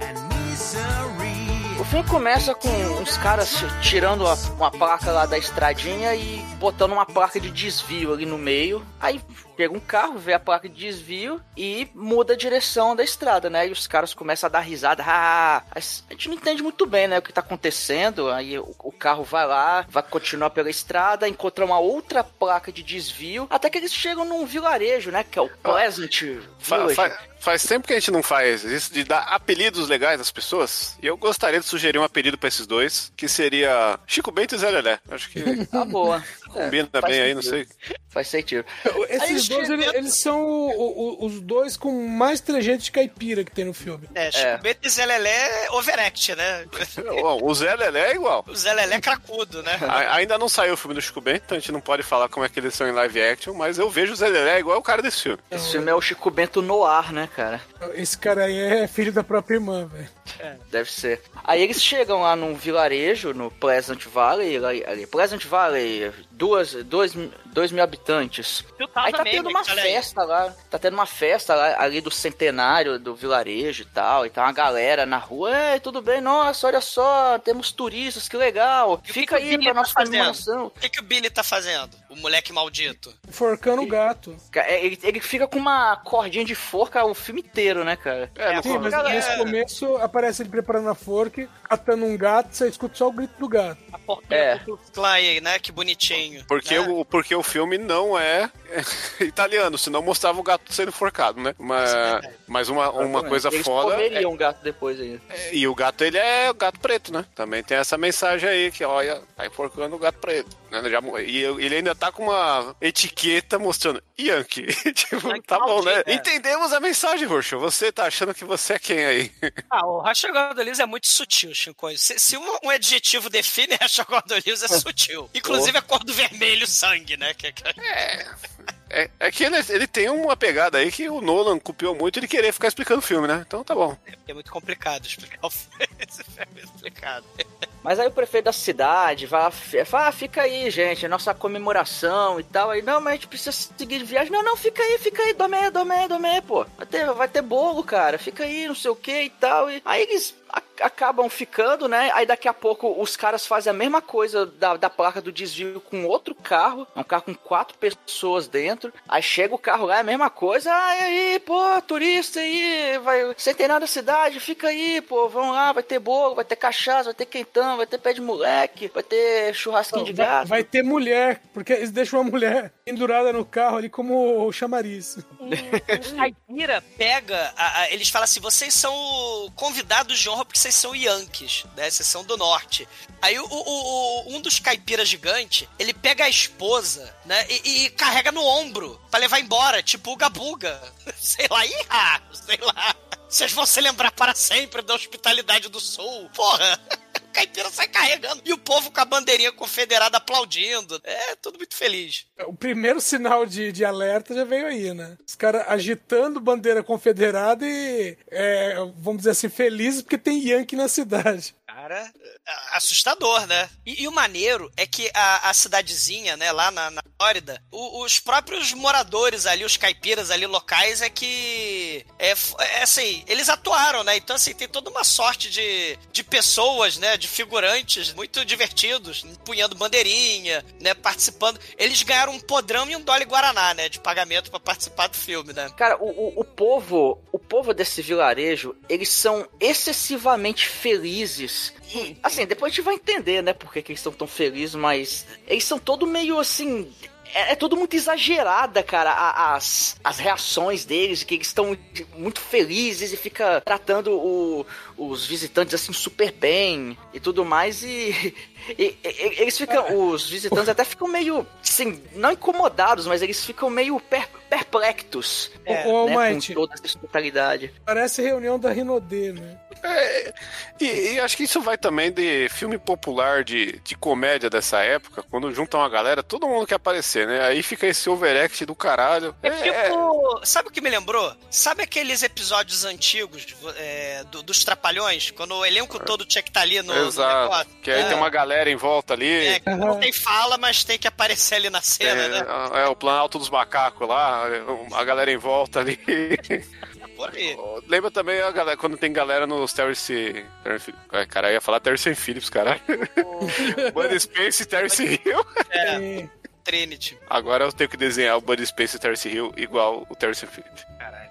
and misery. O filme começa com os caras tirando uma placa lá da estradinha e botando uma placa de desvio ali no meio. Aí chega um carro, vê a placa de desvio e muda a direção da estrada, né? E os caras começam a dar risada. Ah, a gente não entende muito bem, né, o que tá acontecendo. Aí o, o carro vai lá, vai continuar pela estrada, encontra uma outra placa de desvio, até que eles chegam num vilarejo, né, que é o Pleasant Fa- Village. fa- faz tempo que a gente não faz isso de dar apelidos legais às pessoas. E eu gostaria de sugerir um apelido pra esses dois, que seria Chico Bento e Zé Lelé. Acho que Tá boa. Combina É, bem aí, não sei. Faz sentido. Esses Aí dois, eles, eles são o- o- os dois com mais trejeito de caipira que tem no filme. É, Chicubeta e Zé Lelé overact, né? <laughs> O Zé Lelé é igual. O Zé Lelé é cracudo, né? A- ainda não saiu o filme do Chico Bento, então a gente não pode falar como é que eles são em live action, mas eu vejo o Zé Lelé igual o cara desse filme. Esse filme é o Chico Bento Noir, né, cara? Esse cara aí é filho da própria irmã, velho. Deve ser. Aí eles chegam lá num vilarejo, no Pleasant Valley, lá- ali, Pleasant Valley, duas, dois, dois mil habitantes. Aí tá tendo uma festa lá, tá tendo uma festa lá, ali do centenário do vilarejo e tal, e tá uma galera na rua, ei, tudo bem, nossa, olha só, temos turistas, que legal, fica aí pra nossa comemoração. O que, que o Billy tá fazendo? O moleque maldito. Forcando o gato. É, Ele, ele fica com uma cordinha de forca o filme inteiro, né, cara? É, Sim, mas Galera. nesse começo aparece ele preparando a forca, atando um gato, você escuta só o grito do gato. A porquinha É. do aí, né? Que bonitinho. Porque, né? o, porque o filme não é <laughs> italiano, senão mostrava o gato sendo forcado, né? Mas, mas uma, uma coisa Eles foda. é- um gato depois ainda. e o gato, ele é o gato preto, né? Também tem essa mensagem aí, que olha, tá enforcando o gato preto. Né? Já, e ele ainda tá com uma etiqueta mostrando Yankee. <laughs> tipo, Yankee tá bom, né? é. Entendemos a mensagem, Roxo. Você tá achando que você é quem aí? <laughs> Ah, o Rachel Gordon Lewis é muito sutil, Chico. Se, se um, um adjetivo define Rachel Gordon Lewis, é sutil. <laughs> Inclusive a cor do vermelho sangue, né? Que, que... É, é que ele, ele tem uma pegada aí que o Nolan copiou muito ele querer ficar explicando o filme, né? Então tá bom. É muito complicado explicar o filme. Esse filme é complicado. Mas aí o prefeito da cidade vai fala, ah, fica aí, gente, nossa comemoração e tal. Aí, não, mas a gente precisa seguir viagem. Não, não, fica aí, fica aí, dorme aí, dorme aí, dorme aí, pô. Vai ter, vai ter bolo, cara, fica aí, não sei o que e tal. E aí eles acabam ficando, né? Aí daqui a pouco os caras fazem a mesma coisa da, da placa do desvio com outro carro. Um carro com quatro pessoas dentro. Aí chega o carro lá, é a mesma coisa. Ah, aí, pô, turista aí, vai, centenário da cidade, fica aí, pô, vamos lá, vai ter bolo, vai ter cachaça, vai ter quentão, vai ter pé de moleque, vai ter churrasquinho de Vai, gato. vai ter mulher, porque eles deixam uma mulher pendurada no carro ali como o chamariz. O Caipira pega. a- a- eles falam assim: vocês são convidados de honra porque vocês são Yankees, né? Vocês são do norte. Aí o, o- o- um dos caipiras gigante, ele pega a esposa, né? E, e carrega no ombro pra levar embora, tipo o Gabuga. <laughs> Sei lá, ih, sei lá. Vocês vão se lembrar para sempre da hospitalidade do sul. Porra! Caipira sai carregando. E o povo com a bandeirinha confederada aplaudindo. É tudo muito feliz. O primeiro sinal de, de alerta já veio aí, né? Os caras agitando bandeira confederada e, é, vamos dizer assim, felizes porque tem Yankee na cidade. Cara, é, assustador, né? E, e o maneiro é que a, a cidadezinha, né, lá na, na Flórida, o- os próprios moradores ali, os caipiras ali locais, é que. É, é assim, eles atuaram, né? Então, assim, tem toda uma sorte de, de pessoas, né? De figurantes muito divertidos, empunhando bandeirinha, né? Participando. Eles ganharam um podrão e um dólar Guaraná, né? De pagamento pra participar do filme, né? Cara, o, o, o povo, o povo desse vilarejo, eles são excessivamente felizes. E, <laughs> assim, depois a gente vai entender, né, por que, que eles estão tão felizes, mas eles são todo meio assim. É, é tudo muito exagerada, cara, a- as, as reações deles, que eles estão muito felizes e fica tratando o- os visitantes assim super bem e tudo mais e, <laughs> e- e- eles ficam, os visitantes até ficam meio, assim, não incomodados, mas eles ficam meio per, perplexos, É. Né, com toda essa hospitalidade. Parece reunião da Rinodê, né? É, e, e acho que isso vai também de filme popular de, de comédia dessa época, quando juntam uma galera, todo mundo quer aparecer, né? Aí fica esse overact do caralho. É tipo. Sabe o que me lembrou? Sabe aqueles episódios antigos é, do- dos Trapalhões? Quando o elenco todo tinha que estar ali no, no Exato. negócio? Que aí É. tem uma galera em volta ali. É, que não tem fala, mas tem que aparecer ali na cena, É, né? é, o Planalto dos Macacos lá, a galera em volta ali. <laughs> Por aí. Lembra também a galera, quando tem galera nos Terce. Terce ai, cara, eu ia falar Terce Phillips, caralho. <laughs> Buddy Space e Terce Hill. É, Trinity. Agora eu tenho que desenhar o Buddy Space e Terce Hill igual o Terce Phillips.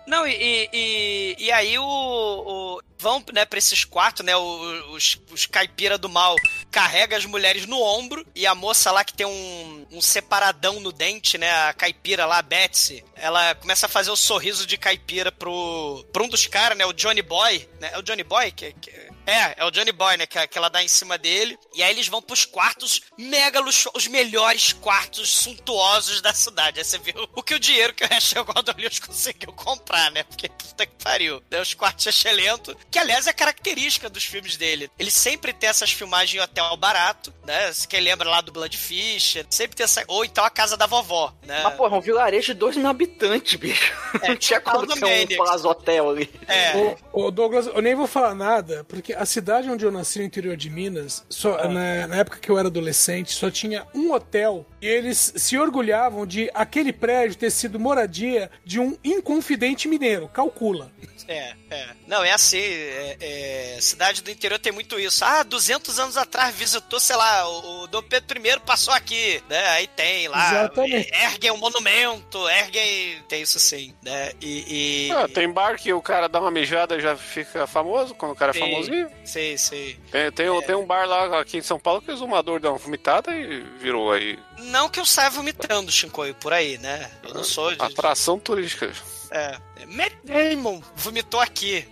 Não, e, e, e- e aí o, o- Vão, né, pra esses quartos, né? Os, os caipira do mal carrega as mulheres no ombro e a moça lá que tem um, um separadão no dente, né? A caipira lá, a Betsy, ela começa a fazer o sorriso de caipira pro, pro um dos caras, né? O Johnny Boy, né? É o Johnny Boy que, que É, é o Johnny Boy, né? Que, que ela dá em cima dele. E aí eles vão pros quartos mega luxuosos, os melhores quartos suntuosos da cidade. Aí você vê o, que o dinheiro que o Rachel Gordon Lewis <laughs> conseguiu comprar, né? Porque puta que pariu. Né? Os quartos excelentes. Que, aliás, é característica dos filmes dele. Ele sempre tem essas filmagens em hotel barato, né? Se quem lembra lá do Bloodfish. Sempre tem essa... Ou então a casa da vovó, né? Mas, porra, um vilarejo de 2 mil habitantes, bicho. É, Não tinha como ter um. Plaza Hotel ali. É. Ô, ô, Douglas, eu nem vou falar nada, porque a cidade onde eu nasci, no interior de Minas, só, na, na época que eu era adolescente, só tinha um hotel e eles se orgulhavam de aquele prédio ter sido moradia de um inconfidente mineiro. Calcula. É, é. Não, é assim, é, é, cidade do interior tem muito isso. Ah, 200 anos atrás visitou, sei lá, o, o Dom Pedro I passou aqui, né? Aí tem lá, Exatamente. é, erguem um monumento, erguem... Tem isso sim, né? E... e- Ah, tem bar que o cara dá uma mijada e já fica famoso, quando o cara é Sim. famosinho. Sei, sei. Tem, tem, um- tem um bar lá aqui em São Paulo que o exumador deu uma vomitada e virou aí Não que eu saia vomitando, Shinkoio, por aí, né? Eu não sou de... atração turística. É. Matt Damon vomitou aqui.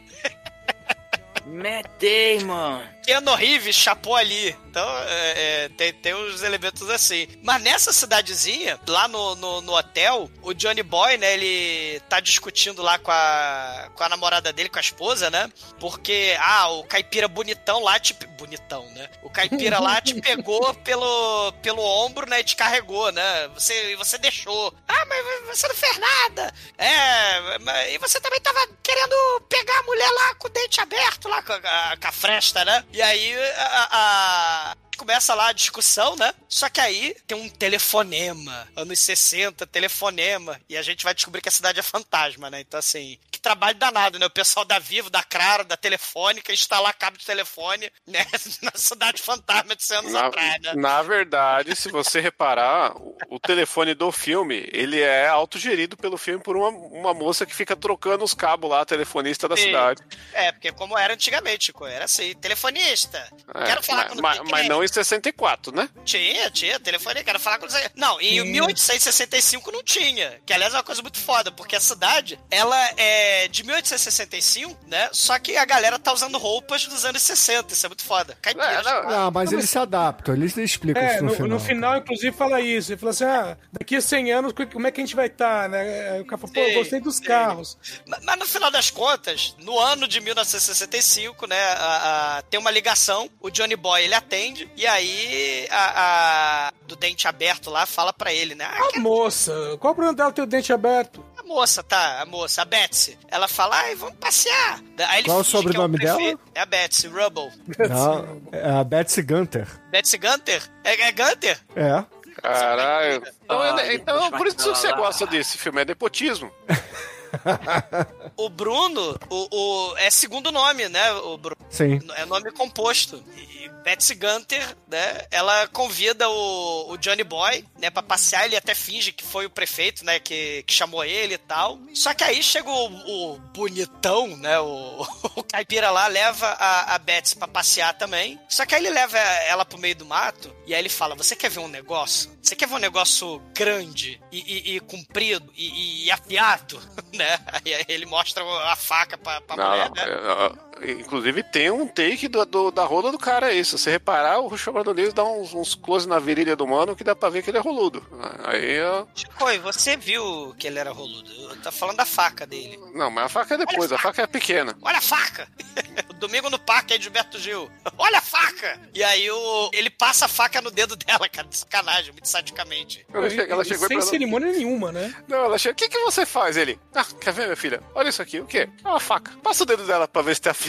Matt Damon. Keanu Reeves chapou ali. Então, é, é, tem, tem uns elementos assim. Mas nessa cidadezinha, lá no, no, no hotel, o Johnny Boy, né, ele tá discutindo lá com a, com a namorada dele, com a esposa, né? Porque, ah, o caipira bonitão lá te... Bonitão, né? O caipira lá te <laughs> pegou pelo, pelo ombro, né, e te carregou, né? Você, e você deixou. Ah, mas você não fez nada. É, mas- e você também tava querendo pegar a mulher lá com o dente aberto, lá com a, com a fresta, né? E aí a, a- começa lá a discussão, né? Só que aí tem um telefonema, anos 60, telefonema, e a gente vai descobrir que a cidade é fantasma, né? Então, assim, que trabalho danado, né? O pessoal da Vivo, da Claro, da Telefônica, instalar cabo de telefone, <laughs> né? Na cidade fantasma de 100 anos Na, atrás, né? na verdade, se você reparar, o, o telefone do filme, ele é autogerido pelo filme por uma, uma moça que fica trocando os cabos lá, a telefonista da Sim. cidade. É, porque como era antigamente, Chico, era assim, telefonista. É, Quero falar mas, com o mas, mas não em 64, né? Tinha, tinha, telefone, quero falar com você. Não, em 1865 não tinha. Que aliás é uma coisa muito foda, porque a cidade, ela é de 1865, né? Só que a galera tá usando roupas dos anos 60, isso é muito foda. Caipira. É, não, Ah, mas eles se adaptam, eles explicam É, isso no, no, no final. final, inclusive, fala isso. Ele fala assim: ah, daqui a 100 anos, como é que a gente vai estar, né? Aí O cara fala, pô, Sim, gostei dos sim. carros. Ma- Mas no final das contas, no ano de 1965, né, a- a- tem uma ligação, o Johnny Boy ele atende, e aí a, a- do dente aberto lá fala pra ele, né? Ah, A moça, qual o problema dela ter o dente aberto? A moça, tá, a moça, a Betsy. Ela fala, ai, vamos passear. Aí ele Qual o finge que sobrenome é o dela? É a Betsy, Rubble. <laughs> Não, é a Betsy Gunter. Betsy Gunter? É, é Gunter? É. Caralho. Então, Ah, é- então por isso que vai você gosta desse filme, é nepotismo. <laughs> <laughs> O Bruno, o, o- é segundo nome, né? O Bruno. Sim. É nome composto. E Betsy Gunter, né? Ela convida o, o Johnny Boy, né, pra passear. Ele até finge que foi o prefeito, né, que, que chamou ele e tal. Só que aí chega o, o bonitão, né, o, <laughs> o caipira lá, leva a, a Betsy pra passear também. Só que aí ele leva ela pro meio do mato e aí ele fala: Você quer ver um negócio? Você quer ver um negócio grande e, e- e comprido e, e afiado, <laughs> né? <laughs> Aí ele mostra a faca pra, pra Não, mulher, não, né? é, Inclusive tem um take do, do- da rola do cara aí. Se você reparar, o Russo News dá uns, uns close na virilha do mano que dá pra ver que ele é roludo. Aí, ó, Chico, e você viu que ele era roludo? Eu tô falando da faca dele. não, mas a faca é depois, a faca é pequena. Olha a faca! <laughs> Domingo no parque aí de Gilberto Gil. Olha a faca! E aí o, ele passa a faca no dedo dela, cara, de sacanagem, muito sadicamente. Ela, che- ela chegou Sem cerimônia nenhuma, né? Não, ela chegou. O que, que você faz? Ele. Ah, quer ver, minha filha? Olha isso aqui. O quê? É uma faca. Passa o dedo dela pra ver se tá afiado. Aí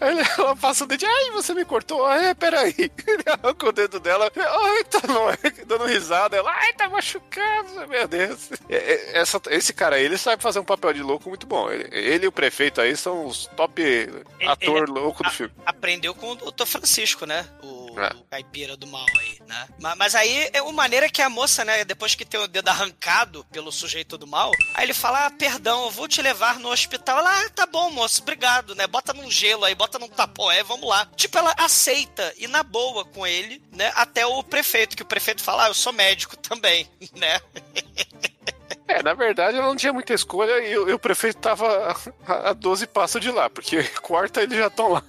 ele- ela passa o dedo. Ai, você me cortou. É, peraí. <laughs> Ele arranca o dedo dela. Ai, tá não. <laughs> Dando risada. Ela. Ai, tá machucado. Meu Deus. Essa, esse cara aí, ele sabe fazer um papel de louco muito bom. Ele, ele e o prefeito aí são os top ator ele- louco do filme. Aprendeu com o Dr. Francisco, né? O, É. o caipira do mal aí, né? Ma- Mas, aí, é o maneira que a moça, né, depois que tem o dedo arrancado pelo sujeito do mal, aí ele fala, ah, perdão, eu vou te levar no hospital. Ela, ah, tá bom, moço, obrigado, né? Bota num gelo aí, bota num tapão, é, vamos lá. Tipo, ela aceita e na boa com ele, né? Até o prefeito, que o prefeito fala, ah, eu sou médico também, <laughs> né? É, na verdade ela não tinha muita escolha e, o- e o prefeito tava a, a 12 passos de lá, porque <laughs> quarta eles já estão lá.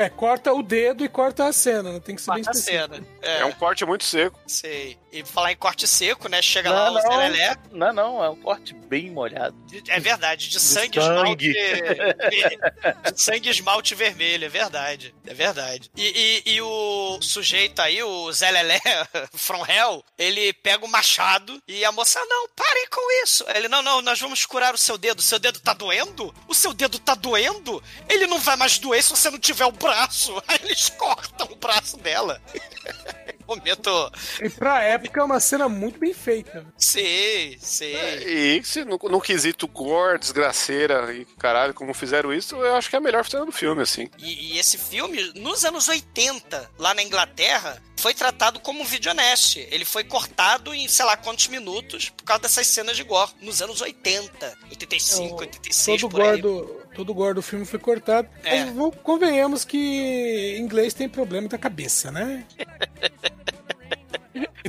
É, corta o dedo e corta a cena, né? tem que ser bem Quarta específico. cena. É É, um corte muito seco. sei. E falar em corte seco, né? Chega Não, lá o não. Lelé. Não, não, é um corte bem molhado. de- É verdade, de sangue, sangue. esmalte. <laughs> De sangue esmalte vermelho, é verdade. É verdade. E, e- e o sujeito aí, o Zé Lelé, <laughs> From Hell, ele pega o machado e a moça, não, parem com isso. Ele, não, não, nós vamos curar o seu dedo. O seu dedo tá doendo? O seu dedo tá doendo? Ele não vai mais doer se você não tiver o braço. <laughs> Aí eles cortam o braço dela. Momento. E pra época é uma cena muito bem feita. Sei, sei. E se no, no quesito gore, desgraceira e caralho, como fizeram isso, eu acho que é a melhor cena do filme, assim. E, e esse filme, nos anos 80, lá na Inglaterra, foi tratado como um videoneste. Ele foi cortado em sei lá quantos minutos por causa dessas cenas de gore. Nos anos 80, 85, É, 86, Todo por aí. gore, do, todo gore do filme foi cortado. É. Mas convenhamos que inglês tem problema da cabeça, né? <laughs>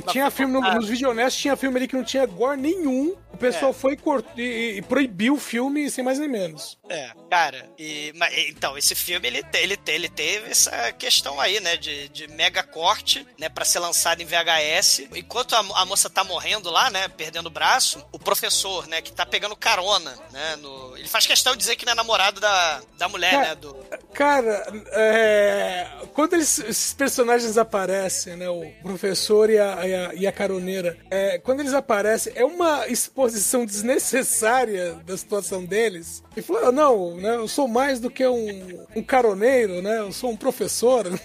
E tinha filme no- nos videonestes, tinha filme ali que não tinha gore nenhum. O pessoal É. foi cort... e, e proibiu o filme sem mais nem menos. É, cara, e, mas, então, esse filme, ele, ele, ele teve essa questão aí, né, de, de mega corte, né, pra ser lançado em VHS. Enquanto a, a moça tá morrendo lá, né, perdendo o braço, o professor, né, que tá pegando carona, né, no... Ele faz questão de dizer que não é namorado da, da mulher, Cara, né, do... Cara, é, quando eles- esses personagens aparecem, né? O professor e a, e a, e a caroneira, é, quando eles aparecem, é uma exposição desnecessária da situação deles. E falou, não, né, eu sou mais do que um, um caroneiro, né? Eu sou um professor. né?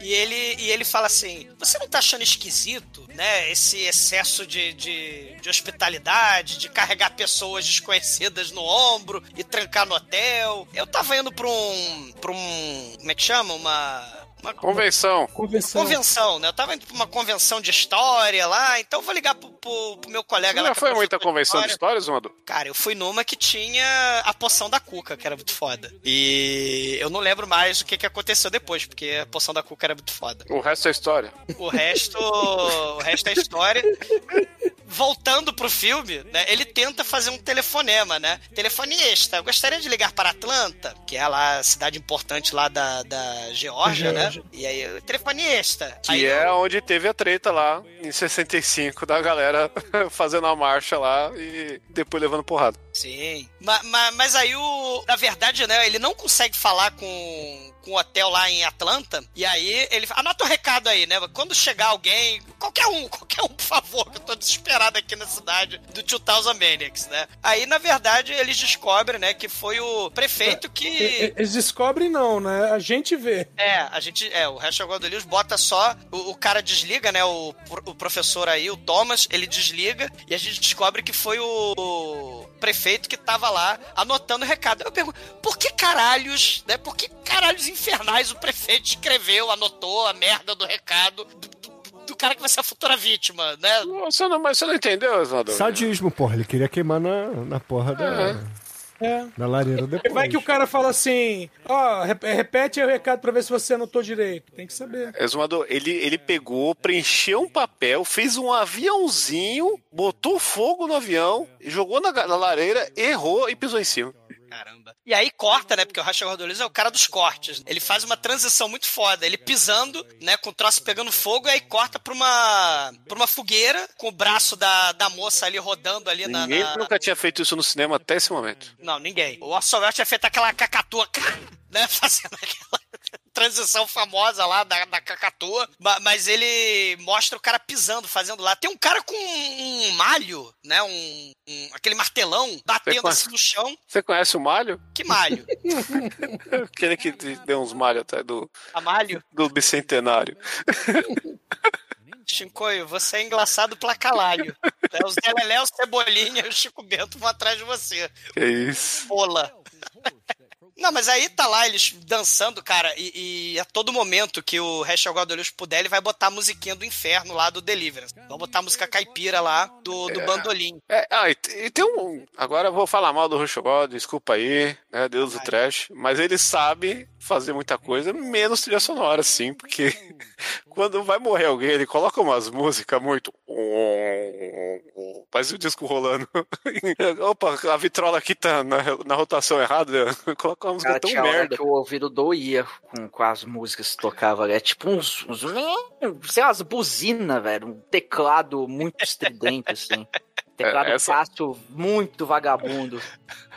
E ele, e ele fala assim: Você não tá achando esquisito, né? Esse excesso de, de, de hospitalidade, de carregar pessoas desconhecidas no ombro e trancar no hotel. Eu tava indo pra um. pra um. Como é que chama? Uma. Uma Convenção. Convenção. convenção, né? Eu tava indo pra uma convenção de história lá, então eu vou ligar pro, pro- pro meu colega Você lá. já foi professor muita convenção de história. histórias, Madu? Cara, eu fui numa que tinha a poção da cuca, que era muito foda. E eu não lembro mais o que, que aconteceu depois, porque a poção da cuca era muito foda. O resto é história. O resto. o resto é história. Voltando pro filme, né? Ele tenta fazer um telefonema, né? Telefonista, eu gostaria de ligar para Atlanta, que é lá a cidade importante lá da, da Geórgia, né? E aí, telefonista. Que aí, é onde teve a treta lá em 65 da galera <laughs> fazendo a marcha lá e depois levando porrada. Sim. Ma- ma- mas aí o. Na verdade, né? Ele não consegue falar com, com o hotel lá em Atlanta. E aí ele fala, anota o recado aí, né? Quando chegar alguém, qualquer um, <laughs> qualquer um, por favor, que eu tô desesperado aqui na cidade do 2000 Maniacs, né? Aí, na verdade, eles descobrem, né, que foi o prefeito que. e- Eles descobrem não, né? A gente vê. É, a gente. É, o Rachel Gordolius bota só. O, o cara desliga, né? O, o professor aí, o Thomas, ele desliga e a gente descobre que foi o prefeito que tava lá anotando o recado. Eu pergunto, por que caralhos, né? Por que caralhos infernais o prefeito escreveu, anotou a merda do recado do, do- do cara que vai ser a futura vítima, né? Você não, mas você não entendeu, Oswaldo? Sadismo, porra. Ele queria queimar na, na porra da, É. da lareira depois. Vai que o cara fala assim, ó, rep- repete aí o recado pra ver se você anotou direito. Tem que saber. Exumador, ele, ele pegou, preencheu um papel, fez um aviãozinho, botou fogo no avião, jogou na, na lareira, errou e pisou em cima. Caramba. E aí corta, né? Porque o Rachel Gordolius é o cara dos cortes. Ele faz uma transição muito foda. Ele pisando, né? Com o troço pegando fogo, e aí corta pra uma, pra uma fogueira, com o braço da, da moça ali rodando ali na. Ninguém na- nunca tinha feito isso no cinema até esse momento. Não, ninguém. O Orson Welles tinha feito aquela cacatua, <laughs> né? Fazendo aquela transição famosa lá da, da cacatua. Ma- Mas ele mostra o cara pisando, fazendo lá. Tem um cara com um malho, né? Um, um- aquele martelão batendo assim no chão. Você conhece o Malho? Que malho? <laughs> Aquele que deu uns malhos até do, A malho? do bicentenário. Chincoio, você é engraçado pra caralho. É, o Zé Lelé, o Cebolinha e o Chico Bento vão atrás de você. Que isso. Pola. Não, mas aí tá lá eles dançando, cara, e, e a todo momento que o Rachel Gordolius puder, ele vai botar a musiquinha do inferno lá do Deliverance. Vão botar a música caipira lá do, do bandolim. É, ah, e, e tem um. Agora eu vou falar mal do Rush God, desculpa aí, né? Deus do trash. Mas ele sabe fazer muita coisa, menos trilha sonora, sim, porque <laughs> quando vai morrer alguém, ele coloca umas músicas muito. Faz o disco rolando. <laughs> Opa, a vitrola aqui tá na, na rotação errada. <laughs> Coloca uma música Cara, tão merda. que o ouvido doía com, com as músicas que tocava. É tipo uns, uns sei lá, as buzinas, velho. Um teclado muito estridente, assim. Teclado É, essa- fácil, muito vagabundo.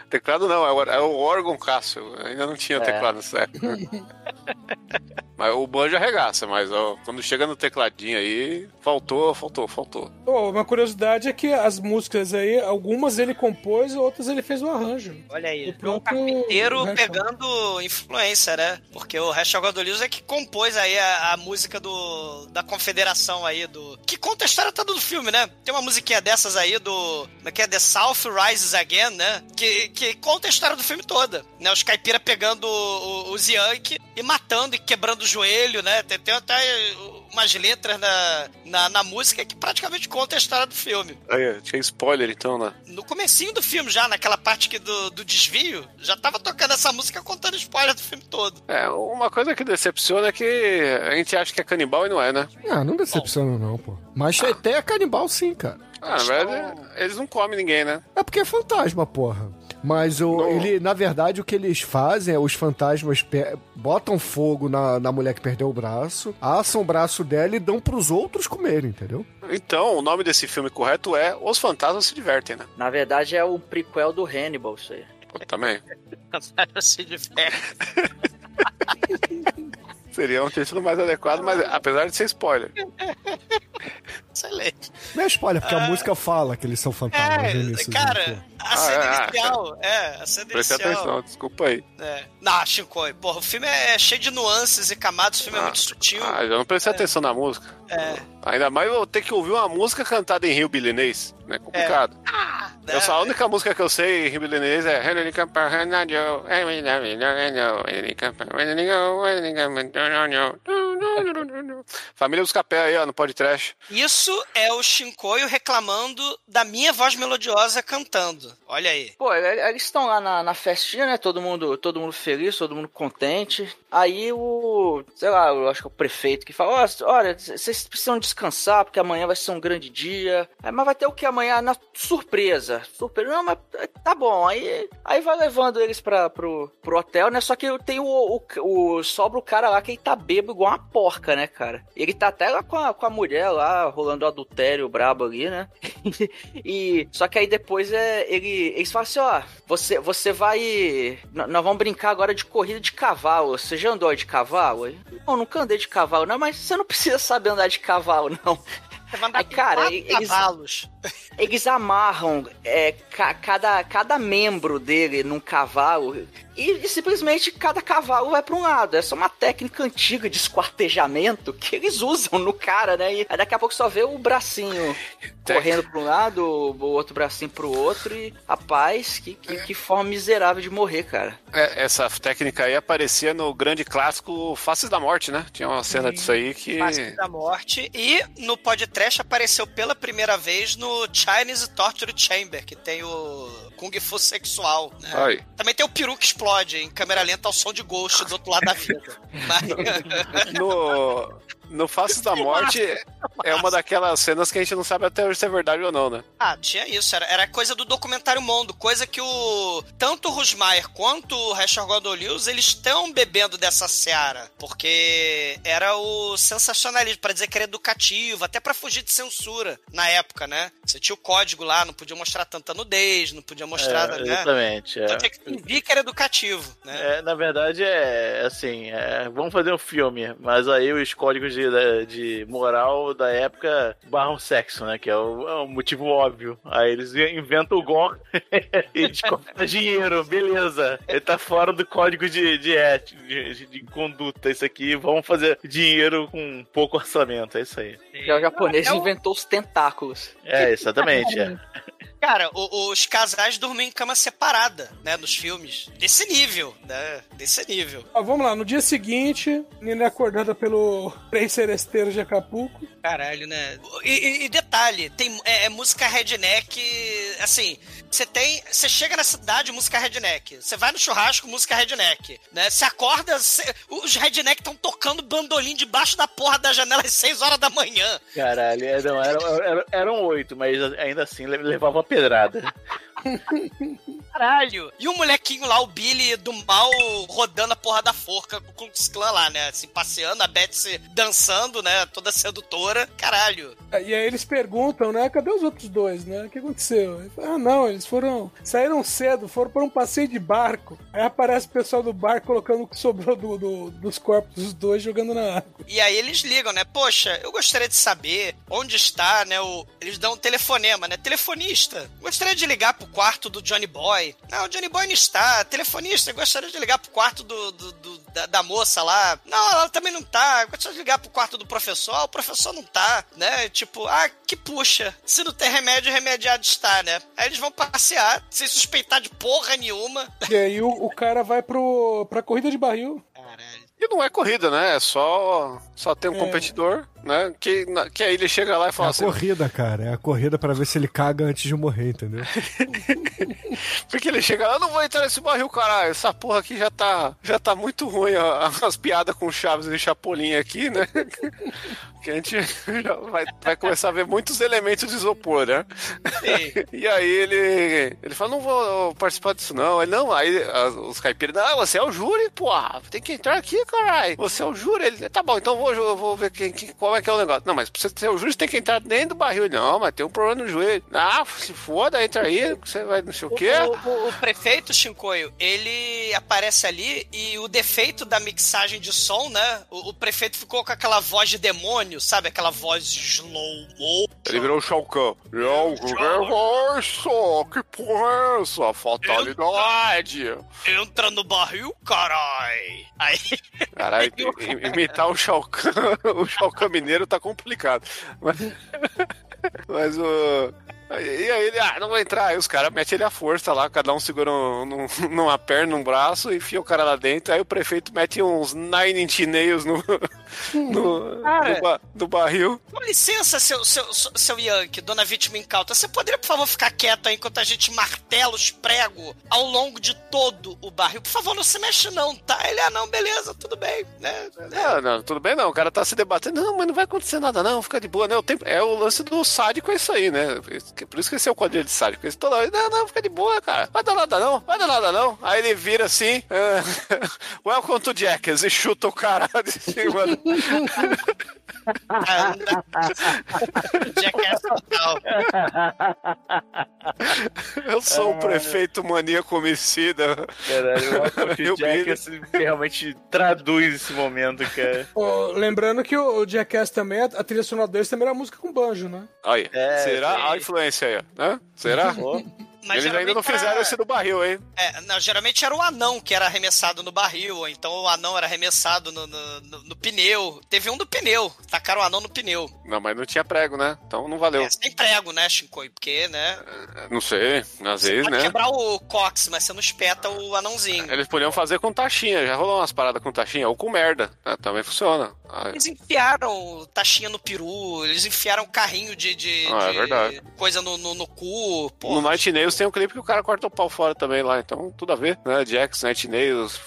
Teclado não, é o, é o órgão Cássio. Ainda não tinha É. teclado nessa época. <laughs> mas o banjo arregaça, mas ó, quando chega no tecladinho aí, faltou, faltou, faltou. Oh, uma curiosidade é que as músicas aí, algumas ele compôs e outras ele fez o arranjo. Olha aí, O próprio carpinteiro Rachel. pegando influência, né? Porque o Rachel Gordolius é que compôs aí a, a música do da confederação aí, do... Que conta a história toda do filme, né? Tem uma musiquinha dessas aí do... como é Que é The South Rises Again, né? Que, que conta a história do filme toda, né? Os caipira pegando o- o- os Yankee e matando e quebrando o joelho, né? Tem, tem até umas letras na, na, na música que praticamente conta a história do filme. Aí, tinha spoiler então, né? No comecinho do filme já, naquela parte que do, do desvio, já tava tocando essa música contando spoiler do filme todo. É, uma coisa que decepciona é que a gente acha que é canibal e não é, né? Ah, não decepciona não, pô. Mas até é canibal sim, cara. Ah, na verdade, eles não comem ninguém, né? É porque é fantasma, porra. Mas o, Não. ele, na verdade, o que eles fazem é os fantasmas botam fogo na, na mulher que perdeu o braço, assam o braço dela e dão pros outros comerem, entendeu? Então, o nome desse filme correto é Os Fantasmas Se Divertem, né? Na verdade, é o prequel do Hannibal, isso aí. Pô, também. <laughs> se diverte. <laughs> Seria um título mais adequado, mas apesar de ser spoiler. Excelente. Não é spoiler, porque a música fala que eles são fantasmas É, início. cara, a cena Ah, é, inicial, é, a cena Preste inicial. atenção, desculpa aí. É. Não, Shinkoi, porra, o filme é cheio de nuances e camadas, o filme é muito sutil. Ah, eu não prestei atenção na música. É. Ainda mais eu ter que ouvir uma música cantada em Rio Bilinês. É complicado. Eu só a única música que eu sei em Rio Bilinês é Família dos Capé aí, ó, no podcast. Isso é o Shinkoio reclamando da minha voz melodiosa cantando. Olha aí. Pô, e- eles estão lá na, na festinha, né? Todo mundo, todo mundo feliz, todo mundo contente. Aí o, sei lá, eu acho que é o prefeito que fala: "Ó, olha, vocês precisam descansar porque amanhã vai ser um grande dia. Mas vai ter o que amanhã? Na surpresa. Surpresa. Não, mas tá bom. Aí, aí vai levando eles pra, pro, pro hotel, né? Só que tem o, o, o- sobra o cara lá que ele tá bêbado igual uma porca, né, cara? Ele tá até lá com a, com a mulher lá, rolando adultério brabo ali, né? <laughs> e só que aí depois é ele eles falam assim, ó, você você vai nós vamos brincar agora de corrida de cavalo. Você já andou de cavalo? Aí, Não, nunca andei de cavalo, não, mas você não precisa saber andar de cavalo, <laughs> não. Vai andar Aí, com cara, eles- cavalos. Eles amarram é, ca- cada, cada membro dele num cavalo e, e simplesmente cada cavalo vai pra um lado. Essa é uma técnica antiga de esquartejamento que eles usam no cara, né? E aí daqui a pouco só vê o bracinho <laughs> correndo pra um lado, o outro bracinho pro outro e, rapaz, que, que, que forma miserável de morrer, cara. É, essa técnica aí aparecia no grande clássico Faces da Morte, né? Tinha uma cena disso aí que. Face da Morte. E no podcast apareceu pela primeira vez no Chinese Torture Chamber, que tem o Kung Fu sexual. Né? Aí. Também tem o peru que explode em câmera lenta ao som de Ghost do outro lado da vida. Mas- <laughs> No, no Faces da <laughs> Morte é uma daquelas cenas que a gente não sabe até hoje se é verdade ou não, né? Ah, tinha isso. Era, era coisa do documentário Mundo. Coisa que o. Tanto o Rusmaier quanto o Rachel Gordon Lewis, eles estão bebendo dessa seara. Porque era o sensacionalismo, pra dizer que era educativo, até pra fugir de censura na época, né? Você tinha o código lá, não podia mostrar tanta nudez, não podia mostrar, É, né? exatamente. É. Então tinha que fingir que era educativo, né? É, na verdade, é assim: é, vamos fazer um filme, mas aí os códigos de, de moral da época barram sexo, né? Que é o, é o motivo óbvio. Aí eles inventam o gore <laughs> e desconta dinheiro, beleza. Ele tá fora do código de, de ética, de, de- de conduta. Isso aqui, vamos fazer dinheiro com pouco orçamento. É isso aí. Já o japonês É o- inventou os tentáculos. É, exatamente. é. <laughs> Cara, o- os casais dormem em cama separada, né? Nos filmes. Desse nível, né? Desse nível. Ó, vamos lá, no dia seguinte, Nina é acordada pelo <laughs> trem seresteiro de Acapulco. Caralho, né? E, e- e detalhe, detalhe, tem é, é música redneck, assim, você tem, você chega na cidade, música redneck. Você vai no churrasco, música redneck, né? Você acorda, cê- os redneck estão tocando bandolim debaixo da porra da janela às 6 horas da manhã. Caralho, é, não, eram, eram, eram oito, mas ainda assim le- levava uma pedrada. <laughs> Caralho! E o molequinho lá, o Billy do mal, rodando a porra da forca com o Klan lá, né? Assim, passeando, a Betsy dançando, né? Toda sedutora. Caralho. E aí eles perguntam, né? Cadê os outros dois, né? O que aconteceu? Ah, não, eles foram. Saíram cedo, foram para um passeio de barco. Aí aparece o pessoal do barco colocando o que sobrou do- do- dos corpos dos dois jogando na água. E aí eles ligam, né? Poxa, eu gostaria de saber onde está, né? O... Eles dão um telefonema, né? Telefonista. Gostaria de ligar pro quarto do Johnny Boy. Não, o Johnny Boy não está. Telefonista, eu gostaria de ligar pro quarto do, do- do- da, da moça lá. Não, ela também não tá. Eu gostaria de ligar pro quarto do professor. Ah, o professor não tá, né? Tipo, ah, que puxa. Se não tem remédio, remediado está, né? Aí eles vão passear, sem suspeitar de porra nenhuma. E aí o, o cara vai pro, pra corrida de barril. Caralho. E não é corrida, né? É só, só tem um É. competidor, né? Que, na- que aí ele chega lá e É fala a assim: corrida, cara. É a corrida pra ver se ele caga antes de morrer, entendeu? <laughs> Porque ele chega lá, eu não vou entrar nesse barril, caralho. Essa porra aqui já tá, já tá muito ruim, ó, <laughs> as piadas com Chaves e Chapolin aqui, né? <laughs> Que a gente já vai, vai começar a ver muitos elementos de isopor, né? E aí ele, ele fala, não vou participar disso não. Ele, não, aí os caipiras, não, você é o júri, porra, tem que entrar aqui, caralho. Você é o júri. Ele, tá bom, então eu vou, vou ver quem, quem- qual é que é o negócio. Não, mas você o você tem que entrar dentro do barril. Não, mas tem um problema no joelho. Ah, se foda, entra aí, você vai não sei o quê. O, o- o prefeito Shinkoio, ele aparece ali e o defeito da mixagem de som, né? O, o prefeito ficou com aquela voz de demônio, sabe? Aquela voz slow mo. Ele virou o Shao Kahn. É isso? Que porra é essa? Fatalidade. Entra no barril, carai! Aí, Caralho, <laughs> i- imitar o Shao Kahn, <laughs> o Shao Kahn mineiro tá complicado. Mas, <laughs> mas o... E aí ele, ah, não vou entrar. Aí os caras metem ele à força lá, cada um segura um, num- <laughs> numa perna, num braço, enfia o cara lá dentro. Aí o prefeito mete uns nine inch nails no, <laughs> no, Cara. no, ba- no barril. com licença, seu, seu, seu Yankee, dona vítima incauta, você poderia, por favor, ficar quieto aí enquanto a gente martela os pregos ao longo de todo o barril? Por favor, não se mexe não, tá? Ele, ah, não, beleza, tudo bem, né? Não, não, tudo bem não. O cara tá se debatendo. Não, mas não vai acontecer nada, não. Fica de boa, né? O tempo... É o lance do sádico, é isso aí, né? Por isso que esse é o quadrilho de sádico. Esse toda hora, não, não, fica de boa, cara. Vai dar nada, não. Vai dar nada, não. Aí ele vira assim. é, <laughs> Welcome to Jackass e chuta o cara <laughs> de cima. <laughs> Jackass total. Eu sou o prefeito maníaco homicida. Caralho, o Jack assim, realmente traduz esse momento, cara. Ó, lembrando que o, Jackass também, a, trilha sonora deles também era música com banjo, né? Aí, É, será sim. a influência aí, né? Será? Mas Eles ainda não fizeram era- esse do barril, hein? É, não, geralmente era o anão que era arremessado no barril, ou então o anão era arremessado no, no, no- no pneu. Teve um do pneu, tacaram o anão no pneu. Não, mas não tinha prego, né? Então não valeu. É, sem prego, né, Shinkoi? Porque, né? Não sei, às vezes, Pode né? quebrar o cox, mas você não espeta o anãozinho. Eles podiam fazer com taxinha, já rolou umas paradas com taxinha, ou com merda, né? também funciona. Ah, Eles enfiaram taxinha no peru, eles enfiaram carrinho de, de, Ah, é de verdade. coisa no, no, no cu. Pô, No Night Nails tem um clipe que o cara corta o pau fora também lá, então tudo a ver, né? Jax, Night Nails,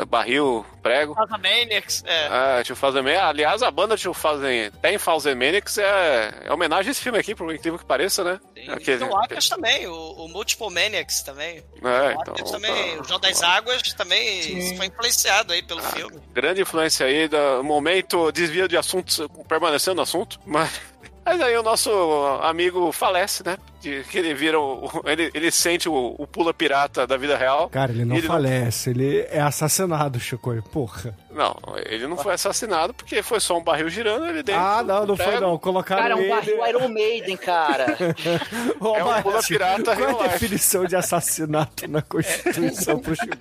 eh, barril, prego. Casa Maniacs, é. Ah, Tio. Aliás, a banda Tio Thousand, Ten Thousand Maniacs é, é homenagem a esse filme aqui, por incrível que pareça, né? Tem Aquele- o Atlas também, o, o Multiple Maniacs também. É, o então. Atlas também, o João das Águas também Sim. foi influenciado aí Ah, pelo filme. Grande influência aí do momento desvio de assuntos, permanecendo no assunto, mas. <laughs> Mas aí o nosso amigo falece, né? De que ele vira o. Ele, ele sente o, o pula pirata da vida real. Cara, ele não Ele não- falece, ele é assassinado, Chico. Porra. Não, ele não foi assassinado porque foi só um barril girando ele dentro. Ah, não, não foi não. Colocaram Cara, é um ele... barril Iron Maiden, cara. <laughs> É um pula pirata Qual é a definição de assassinato na Constituição pro Chico?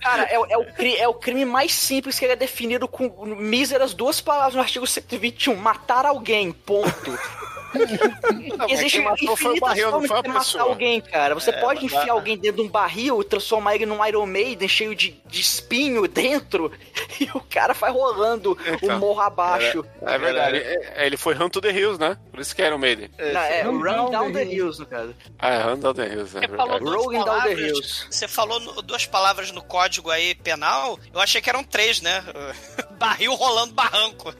Cara, é, o- é o, é o crime mais simples que ele é definido com míseras duas palavras no artigo 121. Matar alguém, ponto. Não, Existe matou foi o barril, não foi a pessoa. alguém, cara. Você É, pode enfiar a- alguém dentro de um barril, transformar ele num Iron Maiden cheio de, de espinho dentro, <laughs> e o cara vai rolando Então, o morro abaixo. É verdade. É, Ele foi Run to the Hills, né? Por isso que era o Maiden. Não, é, Run Run Down Down the the Hills. No caso. Ah, é Run to the Hills, é Você falou verdade. duas Rolling down the palavras. hills. Você falou no- duas palavras no código aí penal. Eu achei que eram três, né? <laughs> Barril rolando barranco.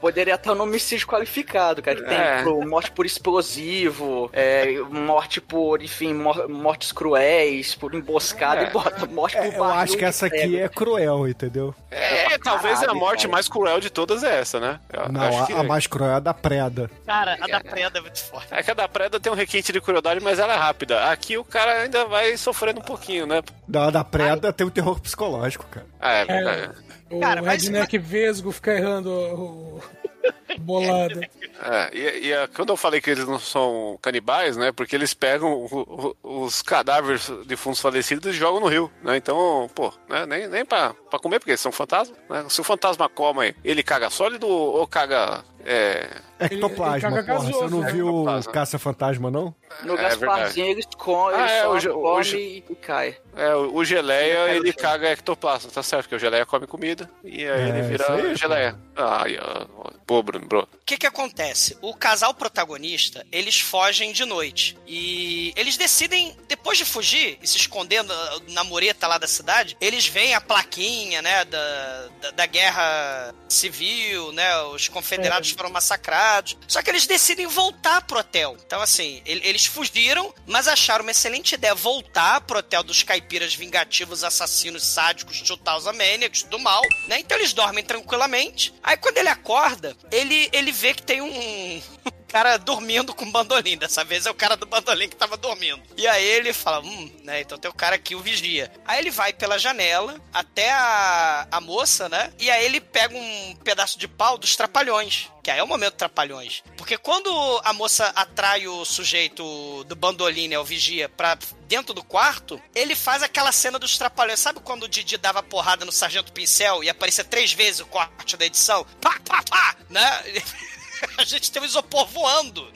Poderia estar no homicídio qualificado, cara. Que tem É. pro, morte por explosivo, é, morte por, enfim, mor- mortes cruéis, por emboscada, É. bota morte por É, eu acho que essa aqui é cruel, entendeu? É, talvez a caralho, morte cara. mais cruel de todas é essa, né? Eu Não, acho a, que- a mais cruel é a da preda. Cara, a da preda é muito forte. É que a da Preda tem um requinte de crueldade, mas ela é rápida. Aqui o cara ainda vai sofrendo um pouquinho, né? Da, a da preda tem o terror psicológico, cara. Ah, é verdade. O Cara, mas- redneck vesgo fica errando o, <laughs> o bolado. É, e, e, é, quando eu falei que eles não são canibais, né? Porque eles pegam o- o- os cadáveres de fundos falecidos e jogam no rio, né? Então, pô, né, nem, nem pra, pra comer, porque eles são fantasmas, né? Se o fantasma come, ele caga sólido ou caga... É, Ectoplasma, ele caga porra. Você não né? viu Ectoplasma. Caça-Fantasma, não? No É Gasparzinho eles comem, Ah, é, só o ge- o come ge- e cai. é, o o geleia, Ele ele caga ectoplasma, tá certo? Porque o geleia come comida e aí É, ele vira aí, geleia. Ai, ó, pô, Bruno, bro. O que que acontece? O casal protagonista, eles fogem de noite. E eles decidem, depois de fugir e se esconder na, na mureta lá da cidade, eles veem a plaquinha, né, da, da, da guerra civil, né, os confederados foram massacrados. Só que eles decidem voltar pro hotel. Então, assim, ele- eles fugiram, mas acharam uma excelente ideia voltar pro hotel dos caipiras vingativos, assassinos, sádicos, 2000 Maniacs, do mal, né? Então eles dormem tranquilamente. Aí quando ele acorda, ele, ele vê que tem um cara dormindo com bandolim. Dessa vez é o cara do bandolim que tava dormindo. E aí ele fala, hum, né? Então tem o cara aqui, o vigia. Aí ele vai pela janela até a, a moça, né? E aí ele pega um pedaço de pau dos trapalhões. Que aí é o momento trapalhões. Porque quando a moça atrai o sujeito do bandolim, né? O vigia, pra dentro do quarto, ele faz aquela cena dos trapalhões. Sabe quando o Didi dava porrada no Sargento Pincel e aparecia três vezes o corte da edição? Pá, pá, pá! Né? <laughs> <laughs> a gente tem o isopor voando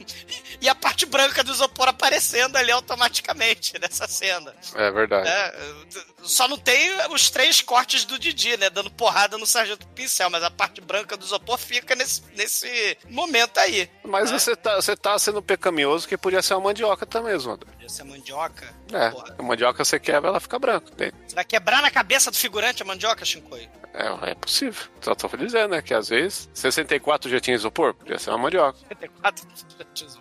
e a parte branca do isopor aparecendo ali automaticamente nessa cena. É verdade. É, só não tem os três cortes do Didi, né? Dando porrada no Sargento Pincel, mas a parte branca do isopor fica nesse, nesse momento aí. Mas você tá, você tá sendo pecaminoso que podia ser uma mandioca também, Zonder. Essa mandioca. É, Porra. a mandioca você quebra, ela fica branca. Tem- Você vai quebrar na cabeça do figurante a mandioca, Shinkoi? É, é possível. Só tô dizendo, né? Que às vezes 64 já tinha isopor, podia ser uma mandioca. 74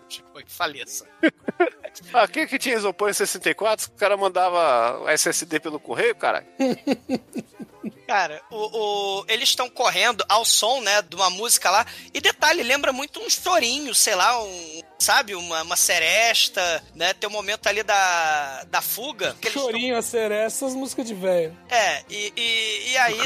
Shinkoi, faleça. <laughs> Ah, quem que tinha isopor em 64? O cara mandava SSD pelo correio, cara. <laughs> Cara, o, o- eles estão correndo ao som, né, de uma música lá. E detalhe, lembra muito um chorinho, sei lá, um, sabe, uma, uma seresta, né? Tem um momento ali da, da fuga. Chorinho, a seresta, essas músicas de velho. tão- É, e, e, e aí,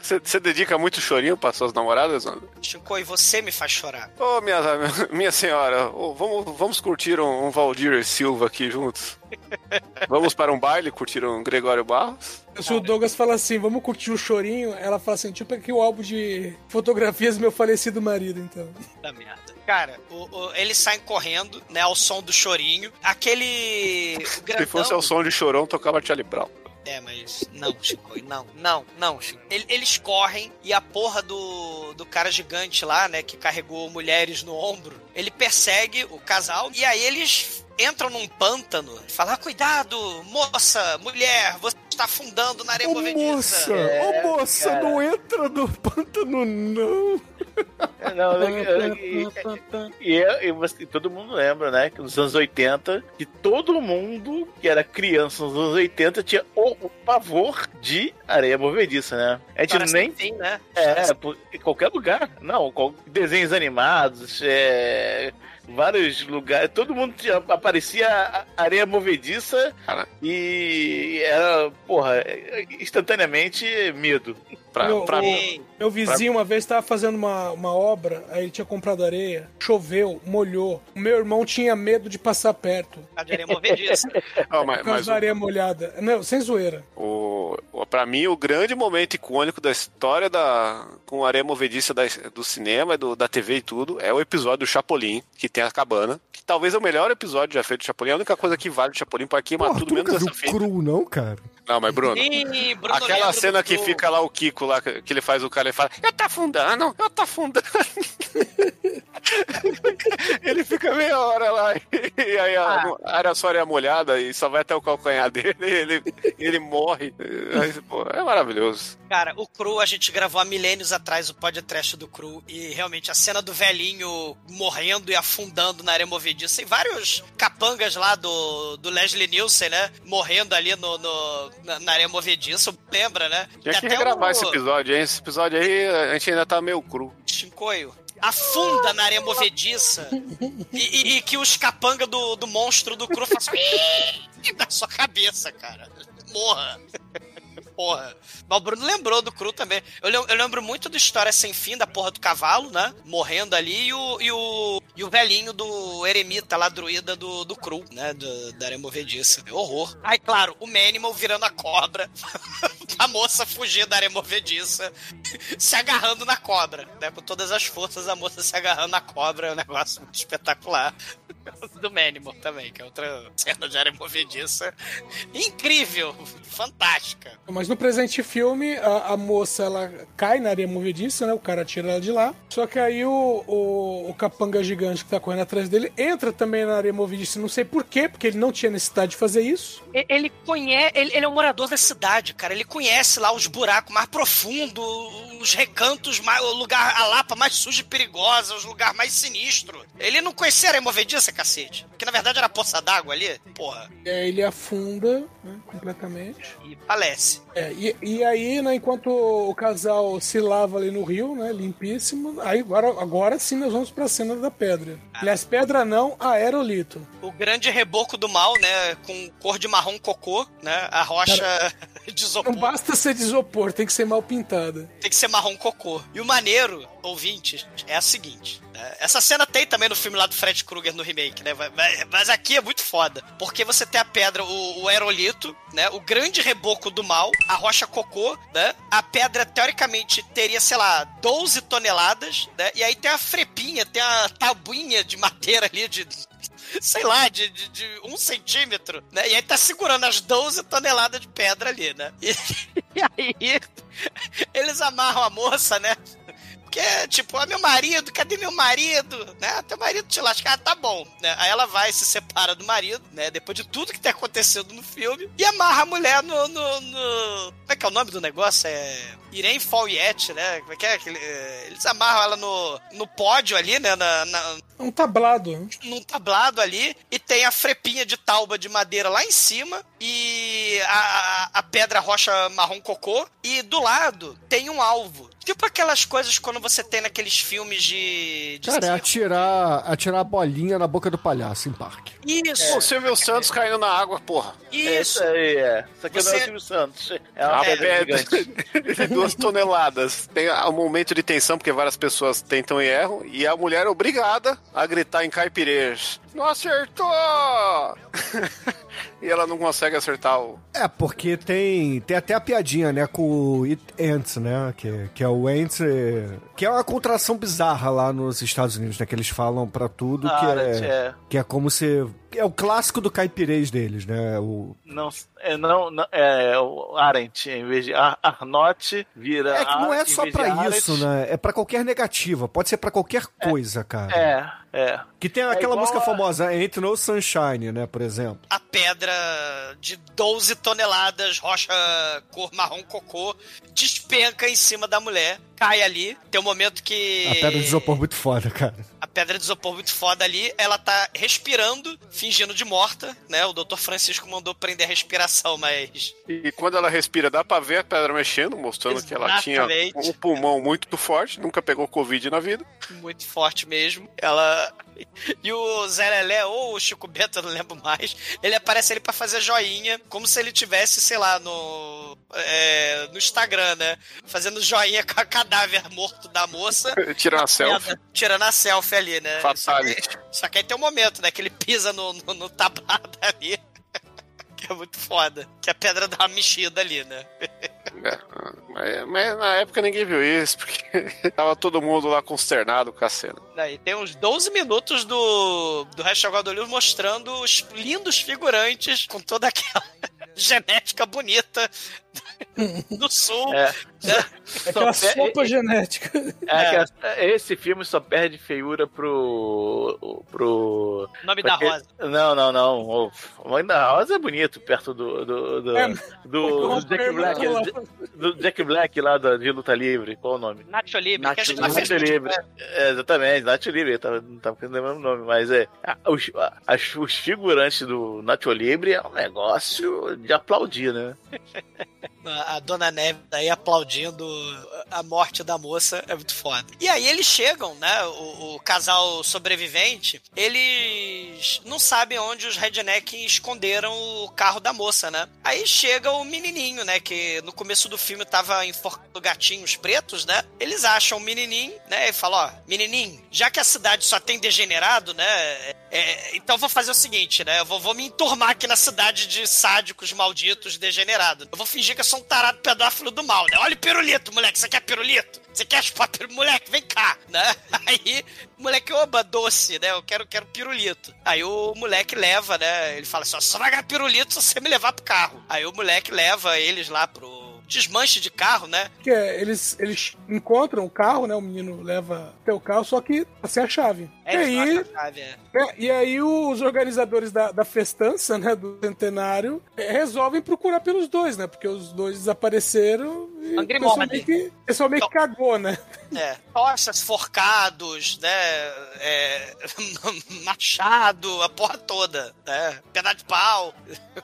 Você, dedica muito chorinho para suas namoradas, Zonder? Chico, e você me faz chorar. Ô, minha, <laughs> minha senhora, ô, vamos, vamos curtir um, um Valdir Silva aqui juntos? <laughs> Vamos para um baile curtir um Gregório Barros? Se o Douglas fala assim, vamos curtir o chorinho, ela fala assim, tipo aqui o álbum de fotografias do meu falecido marido, então. Da merda. Cara, o- o- eles saem correndo, né, ao som do chorinho. Aquele. o Se grandão- fosse ao som de chorão, tocava Charlie Brown. É, mas não, Chico, não, não, não, Chico. Ele- Eles correm e a porra do, do cara gigante lá, né, que carregou mulheres no ombro, ele persegue o casal e aí eles entram num pântano e falam: ah, cuidado, moça, mulher, você está afundando na areia Ô movediça. moça, É, ô moça, cara. não entra no pântano, não. Não, eu- e, e, e- e e todo mundo lembra, né? Que nos anos 80, que todo mundo que era criança nos anos 80 tinha o, o pavor de areia movediça, né? A gente Parece nem. tem, né? É, por- em qualquer lugar. Não, qual- desenhos animados, é, vários lugares. Todo mundo tinha, aparecia areia movediça e era, porra, instantaneamente medo. Pra, Meu, pra o- mim. Meu vizinho uma vez estava fazendo uma, uma obra, aí ele tinha comprado areia, choveu, molhou. O meu irmão tinha medo de passar perto. A de areia movediça. Ó, mas, mas da areia molhada. Não, sem zoeira. o, o, pra mim, o grande momento icônico da história da, com a areia movediça da- do cinema, do, da TV e tudo, é o episódio do Chapolin, que tem a cabana. Que talvez é o melhor episódio já feito do Chapolin. É a única coisa que vale do Chapolin pra queimar Porra, tudo tu menos essa fita. cru, não, cara? Não, mas Bruno. Ih, Bruno Aquela lembra cena que fica lá o Kiko lá, que que ele faz o cara e fala, eu tá afundando, eu tá afundando. <laughs> ele fica meia hora lá e aí área só é molhada e só vai até o calcanhar <laughs> dele e ele, ele morre. É maravilhoso. Cara, o Cru, a gente gravou há milênios atrás o podcast do Cru e realmente a cena do velhinho morrendo e afundando na areia movediça. Tem vários capangas lá do, do Leslie Nielsen, né? Morrendo ali no, no- na, na areia movediça. Lembra, né? Tinha que até regravar o- esse episódio, hein? Esse episódio aí a gente ainda tá meio cru. Chincoio. Afunda na areia movediça e, e- e que os capanga do, do monstro do Cru façam <laughs> na sua cabeça, cara. Morra. Porra. Mas o Bruno lembrou do Cru também. Eu, eu lembro muito do História Sem Fim, da porra do cavalo, né? Morrendo ali, e o, e o, e o velhinho do eremita lá, druida do, do Cru, né? Do, da areia movediça. Horror. Aí, claro, o Manimal virando a cobra. <laughs> a moça fugir da areia movediça, <laughs> se agarrando na cobra, né? Com todas as forças, a moça se agarrando na cobra. É um negócio muito espetacular. <laughs> do Manimal também, que é outra cena de areia movediça. Incrível! Fantástica. Mas no presente filme, a, a moça ela cai na areia movediça, né? O cara tira ela de lá. Só que aí o, o, o capanga gigante que tá correndo atrás dele entra também na areia movediça. Não sei por quê, porque ele não tinha necessidade de fazer isso. Ele conhece, ele, ele é um morador da cidade, cara. Ele conhece lá os buracos mais profundos, os recantos, mais, o lugar, a lapa mais suja e perigosa, os lugares mais sinistros. Ele não conhecia a movediça, cacete. Que na verdade era poça d'água ali. Porra. Aí ele afunda né, completamente. E falece. É, e, e aí, né, enquanto o casal se lava ali no rio, né, limpíssimo, aí agora, agora sim nós vamos pra cena da pedra. Aliás, pedra não, aerolito. O grande reboco do mal, né? Com cor de marrom cocô, né? A rocha <laughs> de isopor. Não basta ser de isopor, tem que ser mal pintada. tem que ser marrom cocô. E o maneiro, ouvinte, é a seguinte. né? Essa cena tem também no filme lá do Fred Krueger no remake, né? Mas- Mas, mas aqui é muito foda. Porque você tem a pedra, o, o aerolito, né? O grande reboco do mal, a rocha cocô, né? A pedra, teoricamente, teria, sei lá, 12 toneladas, né? E aí tem a frepinha, tem a tabuinha de madeira ali de sei lá, de, de, de um centímetro, né? E aí tá segurando as 12 toneladas de pedra ali, né? E, <laughs> e aí eles amarram a moça, né? Porque, tipo, ah, meu marido, cadê meu marido? Né? Teu marido te lascar, ah, tá bom. Né? Aí ela vai, se separa do marido, né? Depois de tudo que tem acontecido no filme, e amarra a mulher no. no, no- Como é que é o nome do negócio? É. Irene Folliette, né? Como é que é? É, Eles amarram ela no, no pódio ali, né? Na, na- Um tablado. né? num tablado ali e tem a frepinha de tauba de madeira lá em cima e a, a- pedra rocha marrom cocô e do lado tem um alvo. Tipo aquelas coisas quando você tem naqueles filmes de. de Cara, é atirar, atirar a bolinha na boca do palhaço em parque. Isso, Pô, o Silvio Santos caindo na água, porra. É isso. isso aí, é. Isso aqui não é Você- o Silvio Santos. É uma A pedra pedra gigante. de <laughs> duas toneladas. Tem um momento de tensão, porque várias pessoas tentam e erram, e a mulher é obrigada a gritar em caipirês. Não acertou! <laughs> e ela não consegue acertar o. É, porque tem, tem até a piadinha, né, com o It Ants, né, que, que é o Ants, é, que é uma contração bizarra lá nos Estados Unidos, né, que eles falam pra tudo, que Ah, é, é. que é como se... É o clássico do caipirês deles, né, o... Não, é, não, não, é o Arendt, em vez de Ar Arnott, vira. É que não é só Arendt. isso, né, é pra qualquer negativa, pode ser pra qualquer coisa, cara. É, é. Que tem aquela igual música a- famosa, Ain't No Sunshine, né, por exemplo. A pedra de 12 toneladas, rocha cor marrom cocô, despenca em cima da mulher. Cai ali. Tem um momento que. A pedra de isopor muito foda, cara. a pedra de isopor muito foda ali, ela tá respirando, fingindo de morta, né? O Dr. Francisco mandou prender a respiração, mas. E quando ela respira, dá pra ver a pedra mexendo, mostrando que ela tinha Exatamente. um pulmão muito forte, nunca pegou Covid na vida. muito forte mesmo. Ela. <laughs> E o Zé Lelé, ou o Chico Bento, eu não lembro mais, ele aparece ali pra fazer joinha, como se ele tivesse, sei lá, no. é, no Instagram, né? Fazendo joinha com o cadáver morto da moça. <laughs> Tirando a selfie. Tirando a selfie ali, né? Fatality. Só que aí tem um momento, né? Que ele pisa no, no, no tablado <laughs> ali. Que é muito foda. Que a pedra dá uma mexida ali, né? É, mas, mas na época ninguém viu isso, porque <laughs> tava todo mundo lá consternado com a cena. Daí tem uns 12 minutos do, do Hashtag do Livro mostrando os lindos figurantes com toda aquela genética bonita do sul. É. Aquela Só pe- sopa genética. É, essa- esse filme só perde feiura pro. pro. Nome da Rosa. Não, não, não. O nome da Rosa é bonito perto do. do, do, É, do- do Jack Black. Do Jack Black lá da, de luta livre. Qual o nome? Nacho Libre, gente já Nath fez Livre. É, exatamente, Nath Livre. Tava, não tava lembrando o nome, mas é. a- Os, a- as- os figurantes do Nacho Libre é um negócio de aplaudir, né? <laughs> a, Dona Neve daí aplaudindo a morte da moça é muito foda. E aí eles chegam, né? O, o casal sobrevivente, eles não sabem onde os redneck esconderam o carro da moça, né? Aí chega o menininho, né? Que no começo do filme tava enforcando gatinhos pretos, né? Eles acham o menininho, né? E falam: Ó, menininho, já que a cidade só tem degenerado, né? é, então vou fazer o seguinte, né? Eu vou, vou me enturmar aqui na cidade de sádicos malditos degenerados. Eu vou fingir que eu sou um tarado pedófilo do mal, né? Olha o pirulito, moleque. Você quer pirulito? Você quer chupar <laughs> pirulito? Moleque, vem cá, né? <laughs> Aí, moleque, oba, doce, né? Eu quero, quero pirulito. Aí o moleque leva, né? Ele fala assim: ó, só vai ganhar pirulito se você me levar pro carro. Aí o moleque leva eles lá pro desmanche de carro, né? Que é, eles, eles encontram o carro, né? O menino leva até o carro, só que sem a chave. É, e aí, é. É, e aí os organizadores da, da festança, né, do centenário, é, resolvem procurar pelos dois, né? Porque os dois desapareceram e o Angry pessoal Morty. meio que, o pessoal meio que cagou, né? É, tochas, forcados, né? É, <laughs> machado, a porra toda, né? Pedaço de pau.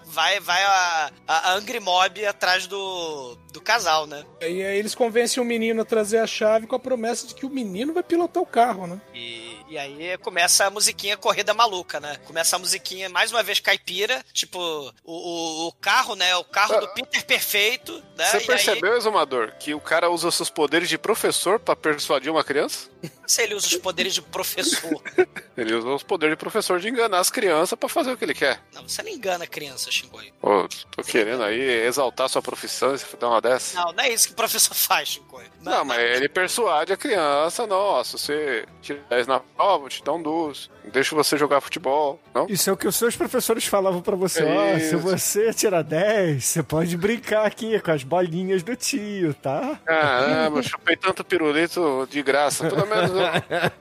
Vai, vai a, a Angry Mob atrás do, do casal, né? E aí eles convencem o menino a trazer a chave com a promessa de que o menino vai pilotar o carro, né? E, e aí começa a musiquinha Corrida Maluca, né? Começa a musiquinha, mais uma vez, caipira. Tipo, o, o, o carro, né? O carro do Peter Perfeito, né? Você E aí- percebeu, Exumador, que o cara usa seus poderes de professor pra persuadir uma criança? se ele usa os poderes de professor. <laughs> Ele usa os poderes de professor de enganar as crianças pra fazer o que ele quer. Não, você não engana a criança, Xingoi. Pô, tô querendo aí exaltar sua profissão e você dá uma dessa. Não, não é isso que o professor <laughs> faz, Xingoi. Não, mas ele persuade a criança, nossa, você tira 10 na prova, vou te dar um doce, deixa você jogar futebol, não? Isso é o que os seus professores falavam pra você. É Ó, se isso. você tirar 10, você pode brincar aqui com as bolinhas do tio, tá? Caramba, eu chupei tanto pirulito de graça. Pelo menos eu,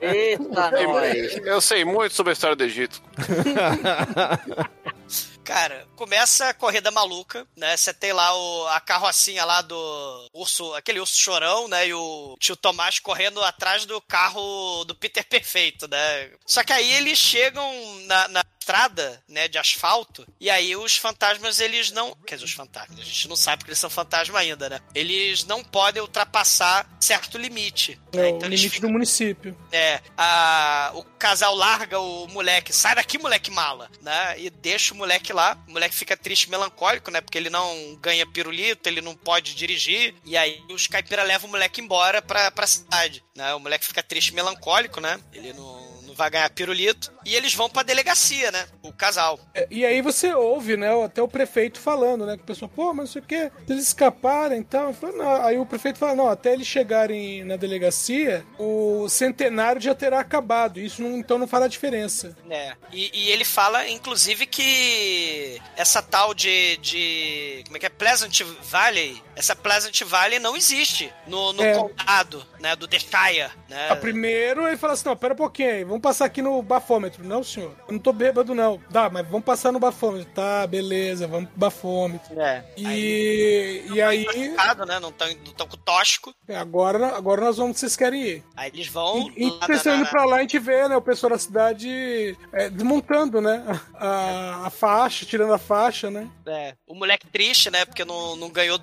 <laughs> Eita, sei nós. muito- eu sei muito sobre a história do Egito. <laughs> Cara, começa a corrida maluca, né? Você tem lá o, a carrocinha lá do urso, aquele urso chorão, né? E o tio Tomás correndo atrás do carro do Peter Perfeito, né? Só que aí eles chegam na, na estrada, né, de asfalto, e aí os fantasmas, eles não... Quer dizer, os fantasmas, a gente não sabe que eles são fantasma ainda, né? Eles não podem ultrapassar certo limite. né? É Então o limite do município. é, a, o casal larga o moleque, sai daqui, moleque mala, né? E deixa o moleque lá. O moleque fica triste, melancólico, né? Porque ele não ganha pirulito, ele não pode dirigir. E aí os caipira levam o moleque embora pra, pra cidade, né? O moleque fica triste, melancólico, né? Ele não vai ganhar pirulito. E eles vão pra delegacia, né? O casal. É, E aí você ouve, né, até o prefeito falando, né, que o pessoal, pô, mas não sei o quê, se eles escaparem e tal. Falei, não. Aí o prefeito fala, não, até eles chegarem na delegacia, o centenário já terá acabado. Isso não- então não fará diferença. É. E, e ele fala, inclusive, que essa tal de, de. Como é que é? Pleasant Valley. Essa Pleasant Valley não existe no, no É. condado, né? Do Decaia. Né? A primeiro ele fala assim, não, pera um pouquinho aí, vamos passar aqui no bafômetro. Não, senhor. Eu não tô bêbado, não. Dá, mas vamos passar no bafômetro. Tá, beleza, vamos pro bafômetro. É. E, e aí, Machucado, né? Não tão, não tão com tóxico. agora, agora nós vamos, vocês querem ir. Aí eles vão. E indo na- pra lá, a gente vê, né, o pessoal da cidade é, desmontando, né, a, a faixa, tirando a faixa, né. é, o moleque triste, né? Porque não, não ganhou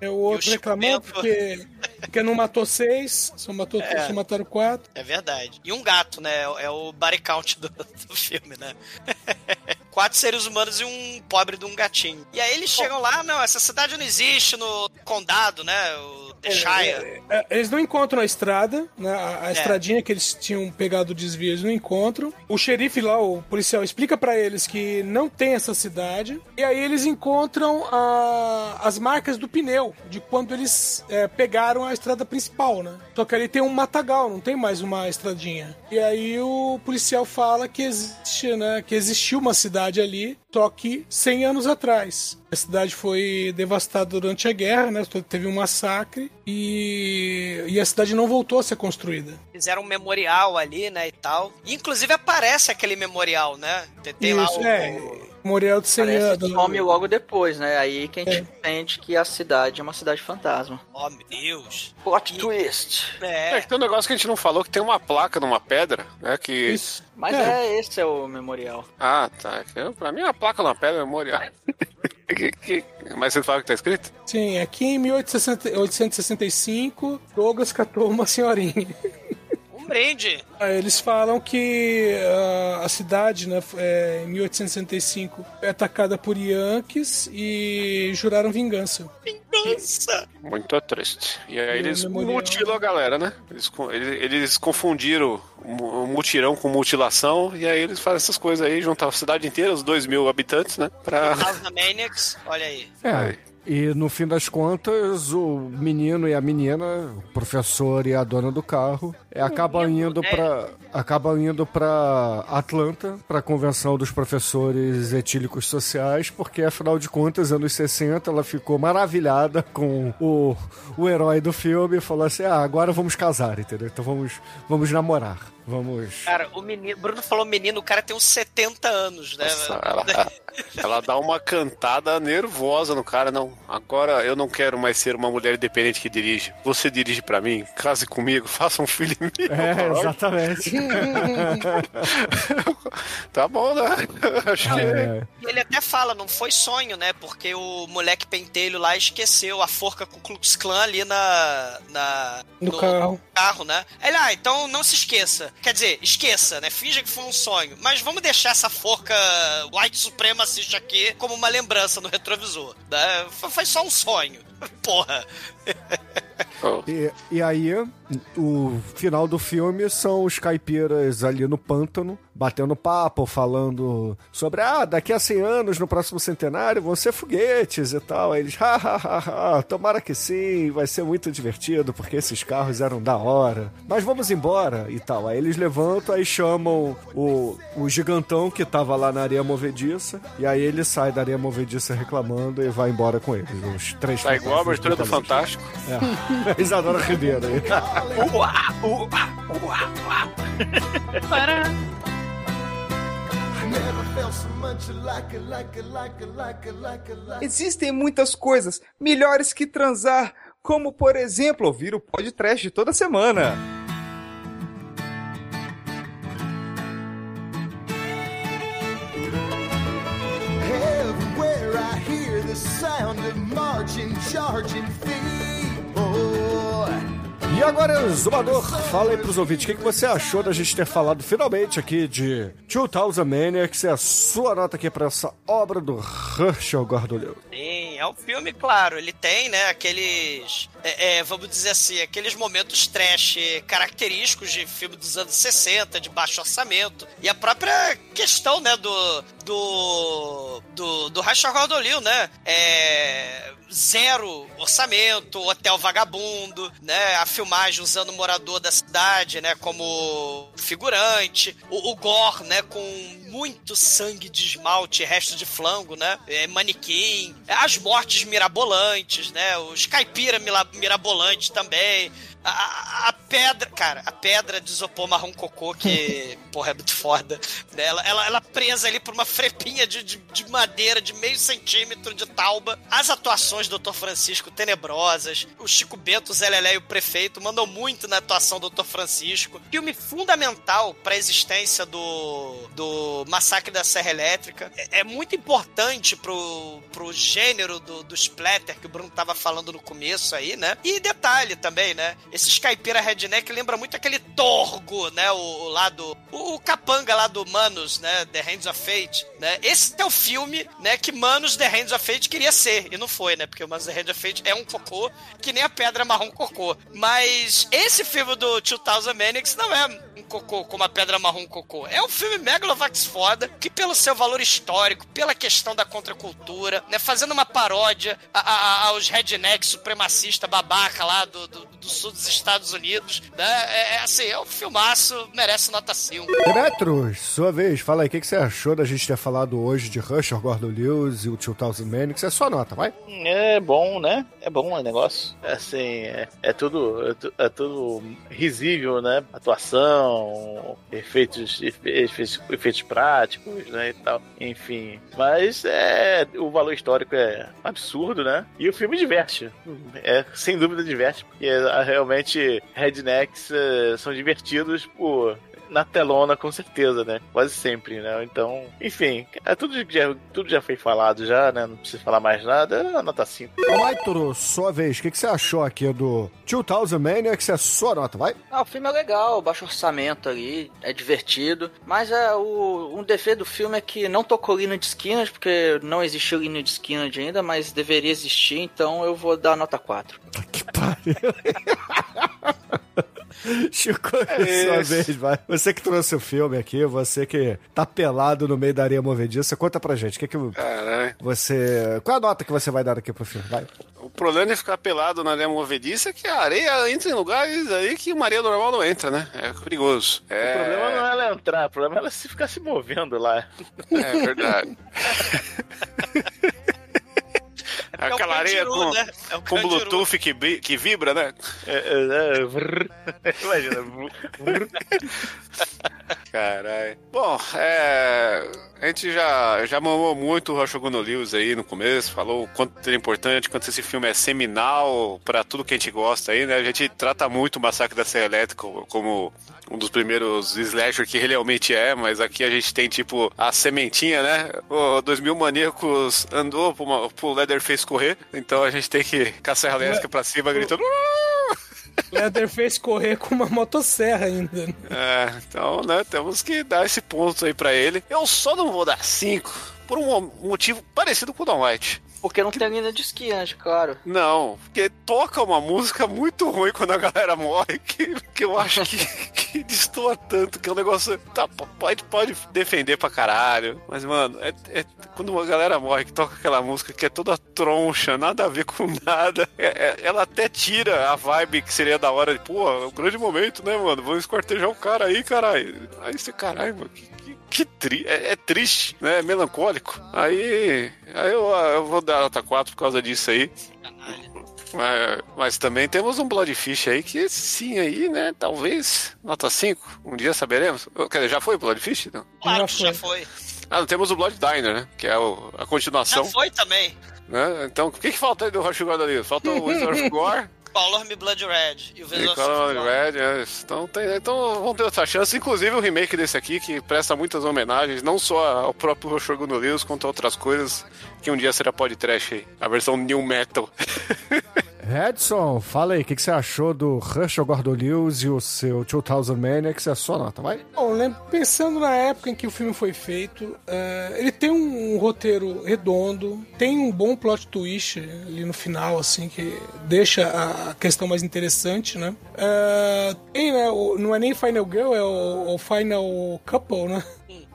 É o outro reclamando porque, porque não matou seis, só, matou, É. só mataram quatro. É verdade. E um gato, né? É o body count do, do filme, né? <laughs> Quatro seres humanos e um pobre de um gatinho. E aí eles chegam lá, não, essa cidade não existe no condado, né? O The Shire. É, eles não encontram a estrada, né? A, a É. estradinha que eles tinham pegado o desvio, eles não encontram. O xerife lá, o policial, explica pra eles que não tem essa cidade. E aí eles encontram a- as marcas do pneu, de quando eles é, pegaram a estrada principal, né? Só que ali tem um matagal, não tem mais uma estradinha. E aí o policial fala que existe, né? Que existiu uma cidade ali, só que 100 anos atrás. A cidade foi devastada durante a guerra, né? Teve um massacre e, e a cidade não voltou a ser construída. Fizeram um memorial ali, né? E tal. E, inclusive aparece aquele memorial, né? Tem, tem lá Isso, o. é. Memorial de 100 Parece anos. que some logo depois, né? Aí que a gente É. entende que a cidade é uma cidade fantasma. Oh, meu Deus. Plot twist. É É. que tem um negócio que a gente não falou, que tem uma placa numa pedra, né? Que. Isso. Mas É. é, esse é o memorial. Ah, tá. Eu- Pra mim, uma placa numa pedra é memorial. <laughs> Mas você fala que tá escrito? Sim, aqui em 1865, Douglas catou uma senhorinha. Brinde. Aí Eles falam que ah, a cidade, né, é, em 1865, é atacada por Yankees e juraram vingança. Vingança. Muito triste. E aí E eles memorial. mutilam a galera, né? Eles, eles, eles confundiram o mu- o mutirão com mutilação, e aí eles fazem essas coisas aí, juntar a cidade inteira, os dois mil habitantes, né? Pra. Maniacs, olha aí. É. E no fim das contas, o menino e a menina, o professor e a dona do carro, é, acabam indo para acabam indo para Atlanta, para a convenção dos professores etílicos sociais, porque afinal de contas, anos 60, ela ficou maravilhada com o, o herói do filme e falou assim: "Ah, agora vamos casar", entendeu? Então vamos vamos namorar. Vamos Cara, o menino. Bruno falou menino, o cara tem uns 70 anos, né? Nossa, ela, ela dá uma cantada nervosa no cara, não. Agora eu não quero mais ser uma mulher independente que dirige. Você dirige pra mim, case comigo, <laughs> faça um filho mim. É, exatamente. <laughs> Tá bom, né? <laughs> Acho que. É. Ele até fala, não foi sonho, né? Porque o moleque pentelho lá esqueceu a forca com o Klux Klan ali na. na No carro. carro, né? Ele, ah, então não se esqueça. Quer dizer, esqueça, né? Finja que foi um sonho. Mas vamos deixar essa forca White Supremacist aqui como uma lembrança no retrovisor. Né? Foi só um sonho. <laughs> Porra. <laughs> E, e aí, o final do filme são os caipiras ali no pântano, batendo papo, falando sobre, ah, daqui a 100 anos, no próximo centenário, vão ser foguetes e tal. Aí eles, ha, ha, ha, ha, tomara que sim, vai ser muito divertido, porque esses carros eram da hora. Mas vamos embora e tal. Aí eles levantam, aí chamam o, o gigantão que tava lá na areia movediça, e aí ele sai da areia movediça reclamando e vai embora com eles. Os três Tá igual a abertura do brutalistas. Fantástico. É. Isadora Ribeiro aí. Existem muitas coisas melhores que transar, como por exemplo ouvir o podcast toda semana. Everywhere I hear the sound of marching, charging feet. E agora, Zumador, fala aí pros ouvintes, o que, que você achou da gente ter falado finalmente aqui de 2000 Maniacs? E a sua nota aqui pra essa obra do Herschel Gordon Sim, é um filme, claro, ele tem, né, aqueles, é, é, vamos dizer assim, aqueles momentos trash característicos de filme dos anos 60, de baixo orçamento, e a própria questão, né, do, do, do, do Rachel Gordon Liu, né, é, zero orçamento, hotel vagabundo, né, a filmagem usando o morador da cidade, né, como figurante, o, o gore, né, com muito sangue de esmalte, resto de flango, né, é, manequim, as mortes mirabolantes, né, os caipira mila- mirabolantes também, a, a- pedra, cara, a pedra de isopor marrom cocô, que, <laughs> porra, é muito foda. né? Ela, ela, ela presa ali por uma frepinha de, de, de madeira de meio centímetro de tauba. As atuações do Dr. Francisco tenebrosas. O Chico Bento, o Zé Lelé e o prefeito mandam muito na atuação do Dr. Francisco. Filme fundamental pra existência do, do Massacre da Serra Elétrica. É, é muito importante pro, pro gênero do, do splatter que o Bruno tava falando no começo aí, né? E detalhe também, né? Esses caipira redneck lembra muito aquele Torgo, né? O, o lá do... O, o capanga lá do Manos, né? The Hands of Fate, né? Esse é o filme, né? Que Manos The Hands of Fate queria ser. E não foi, né? Porque o Manos The Hands of Fate é um cocô que nem a pedra marrom cocô. Mas esse filme do 2000 Maniacs não é um cocô como a pedra marrom cocô. É um filme Megalovax foda, que pelo seu valor histórico, pela questão da contracultura, né? Fazendo uma paródia a- a- aos rednecks supremacista babaca lá do, do, do sul dos Estados Unidos, né? É, é assim, é um filmaço, merece nota 5. Demetros, sua vez, fala aí, o que, que você achou da gente ter falado hoje de Rush, o Gordon Lewis e o 2000 Manics? É sua nota, vai. É bom, né? É bom o negócio. Assim, é, é tudo é, é tudo risível, né? Atuação, efeitos, efe- efeitos, efeitos práticos, né? E tal. Enfim. Mas é o valor histórico é absurdo, né? E o filme diverte. É, sem dúvida diverte, porque é, realmente rednecks é, são divertidos por na telona, com certeza, né? Quase sempre, né? Então, enfim, é tudo já, tudo já foi falado já, né? Não precisa falar mais nada, é nota 5. Ô, Maitoro, sua vez, o que, que você achou aqui do 2000 Maniacs? É sua nota, vai. Ah, o filme é legal, baixo orçamento ali, é divertido. Mas é, o, um defeito do filme é que não tocou Lino de Skinner, porque não existiu Lino de Skinner ainda, mas deveria existir, então eu vou dar nota 4. <laughs> Que pariu. <laughs> Chico, É sua vez, vai. Você que trouxe o filme aqui, você que tá pelado no meio da areia movediça, conta pra gente. O que que Caralho. você. Qual é a nota que você vai dar aqui pro filme? Vai. O problema de ficar pelado na areia movediça é que a areia entra em lugares aí que uma areia normal não entra, né? É perigoso. É, O problema não é ela entrar, o problema é ela se ficar se movendo lá. é verdade. <laughs> Aquela é areia com, né? É o com. Bluetooth que, que vibra, né? É, é, é. <laughs> Imagina. <laughs> Caralho. Bom, é. A gente já, já mamou muito o Roshogun no Lewis aí no começo, falou o quanto ele é importante, quanto esse filme é seminal pra tudo que a gente gosta aí, né? A gente trata muito o Massacre da Serra Elétrica como um dos primeiros slasher que realmente é, mas aqui a gente tem tipo a sementinha, né? O 2000 Maníacos andou pro, pro Leatherface correr, então a gente tem que com a Serra Elétrica pra cima gritando. Leatherface correr com uma motosserra ainda. né? É, então, né, temos que dar esse ponto aí pra ele. Eu só não vou dar 5 por um mo- motivo parecido com o Don White. Porque não tem Lino de Skinner, claro. Não, porque toca uma música muito ruim quando a galera morre, que, que eu acho que, <laughs> que destoa tanto, que é um negócio. Tá, pode, pode defender pra caralho, mas, mano, é, é- quando uma galera morre que toca aquela música que é toda troncha, nada a ver com nada, é- é- ela até tira a vibe que seria da hora de, pô, é um grande momento, né, mano? Vamos esquartejar o cara aí, caralho. Aí você, caralho, mano, que, que, tri é, é triste, né? É melancólico. Aí, aí eu, eu vou dar nota 4 por causa disso aí. Mas, mas também temos um Bloodfish aí que sim aí, né? Talvez nota 5. Um dia saberemos. Quer dizer, já foi o Bloodfish? Não. Claro Já que já foi. Ah, não temos o Blood Diner, né? Que é o- a Já continuação. foi também. Né? Então, o que, que falta aí do Rush God ali? Falta o Wizard of Gore. Color Me Blood Red. E o Visual Color Red, é. então, tem, então vamos ter outra chance. Inclusive o remake desse aqui, que presta muitas homenagens, não só ao próprio Shogun Lewis, quanto a outras coisas, que um dia será podcast aí. A versão New Metal. <laughs> Edson, fala aí, o que, que você achou do Rush, Gordon Lewis e o seu 2000 Maniacs? É a sua nota, vai. Bom, lem- pensando na época em que o filme foi feito, eh, ele tem um, roteiro redondo, tem um bom plot twist ali no final, assim, que deixa a questão mais interessante, né? Eh, tem, né, o- não é nem Final Girl, é o, o Final Couple, né?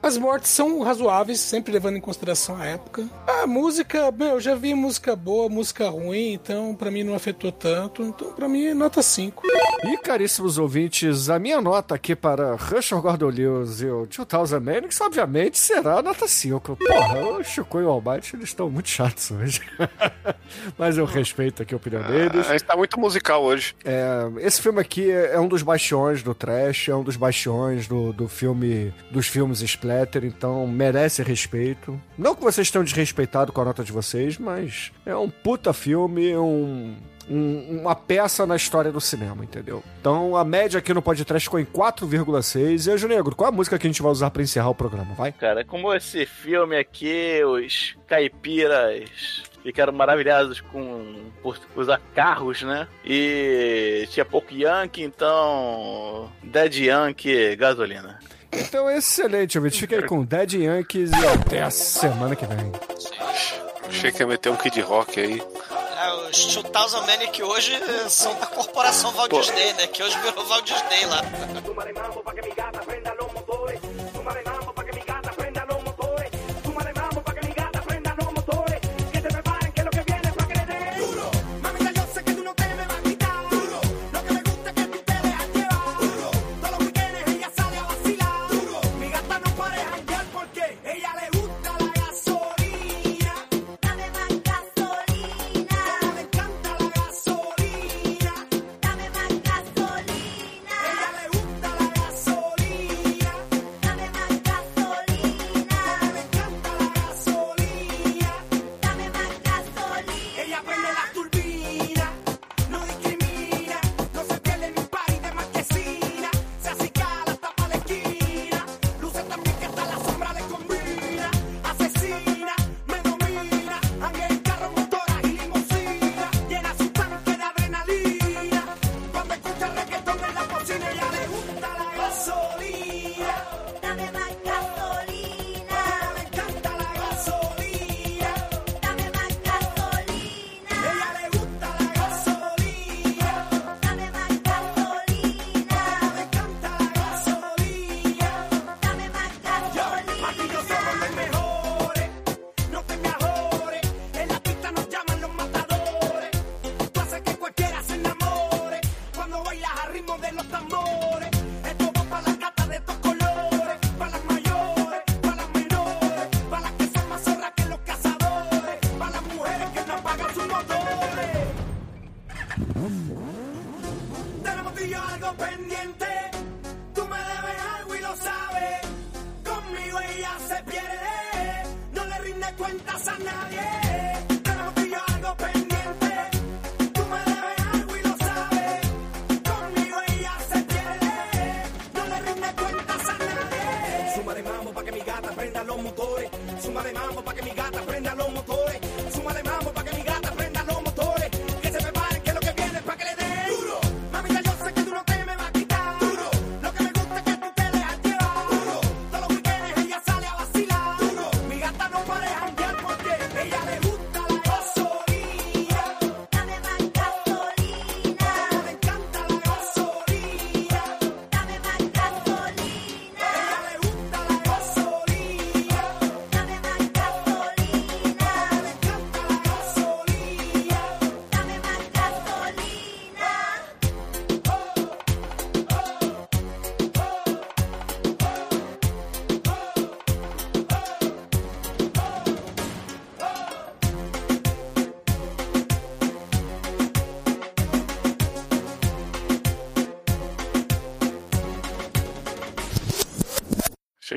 As mortes são razoáveis, sempre levando em consideração a época. A música, bem, eu já vi música boa, música ruim, então pra mim não afetou tanto. Então pra mim, nota 5. E caríssimos ouvintes, a minha nota aqui para Rush of Gordon Lewis e o 2000 Manics, obviamente, será nota 5. Porra, o Chico e o Almighty, eles estão muito chatos hoje. <laughs> Mas eu respeito aqui a opinião deles. A gente tá muito musical hoje. É, esse filme aqui é um dos bastiões do trash, é um dos bastiões do, do filme, dos filmes então merece respeito. Não que vocês tenham desrespeitado com a nota de vocês, mas é um puta filme, um, um- uma peça na história do cinema, entendeu? Então a média aqui no podcast ficou em 4,6. E Anjo Negro, qual a música que a gente vai usar pra encerrar o programa? Vai? Cara, como esse filme aqui, os caipiras ficaram maravilhados com por usar carros, né? E tinha pouco Yankee, então Dead Yankee gasolina. Então excelente, ouvinte. Fica aí com Dead Yankees e até a semana que vem. Achei que ia meter um Kid Rock aí. É, os 2000 Manic hoje são da corporação Walt. Disney, né? Que hoje virou Walt Disney lá.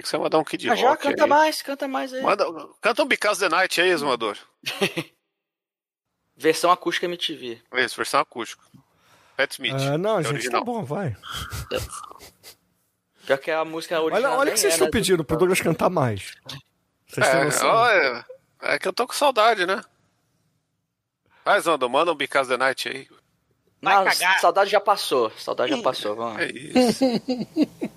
Que você mandar um Kid Ah, já, Rock canta aí. mais, canta mais aí. Manda, canta um Because the Night aí, Exumador. <laughs> Versão acústica MTV. Isso, versão acústica. Pat Smith. Ah, não, é gente, original. tá bom, vai. <laughs> Pior que a música original Olha, olha o que vocês é, estão né? pedindo pro Douglas cantar mais. Vocês É, olha, é que eu tô com saudade, né? Vai, Zando, manda um Because the Night aí. Não, saudade já passou. Saudade já passou. Vamos. É isso. <laughs>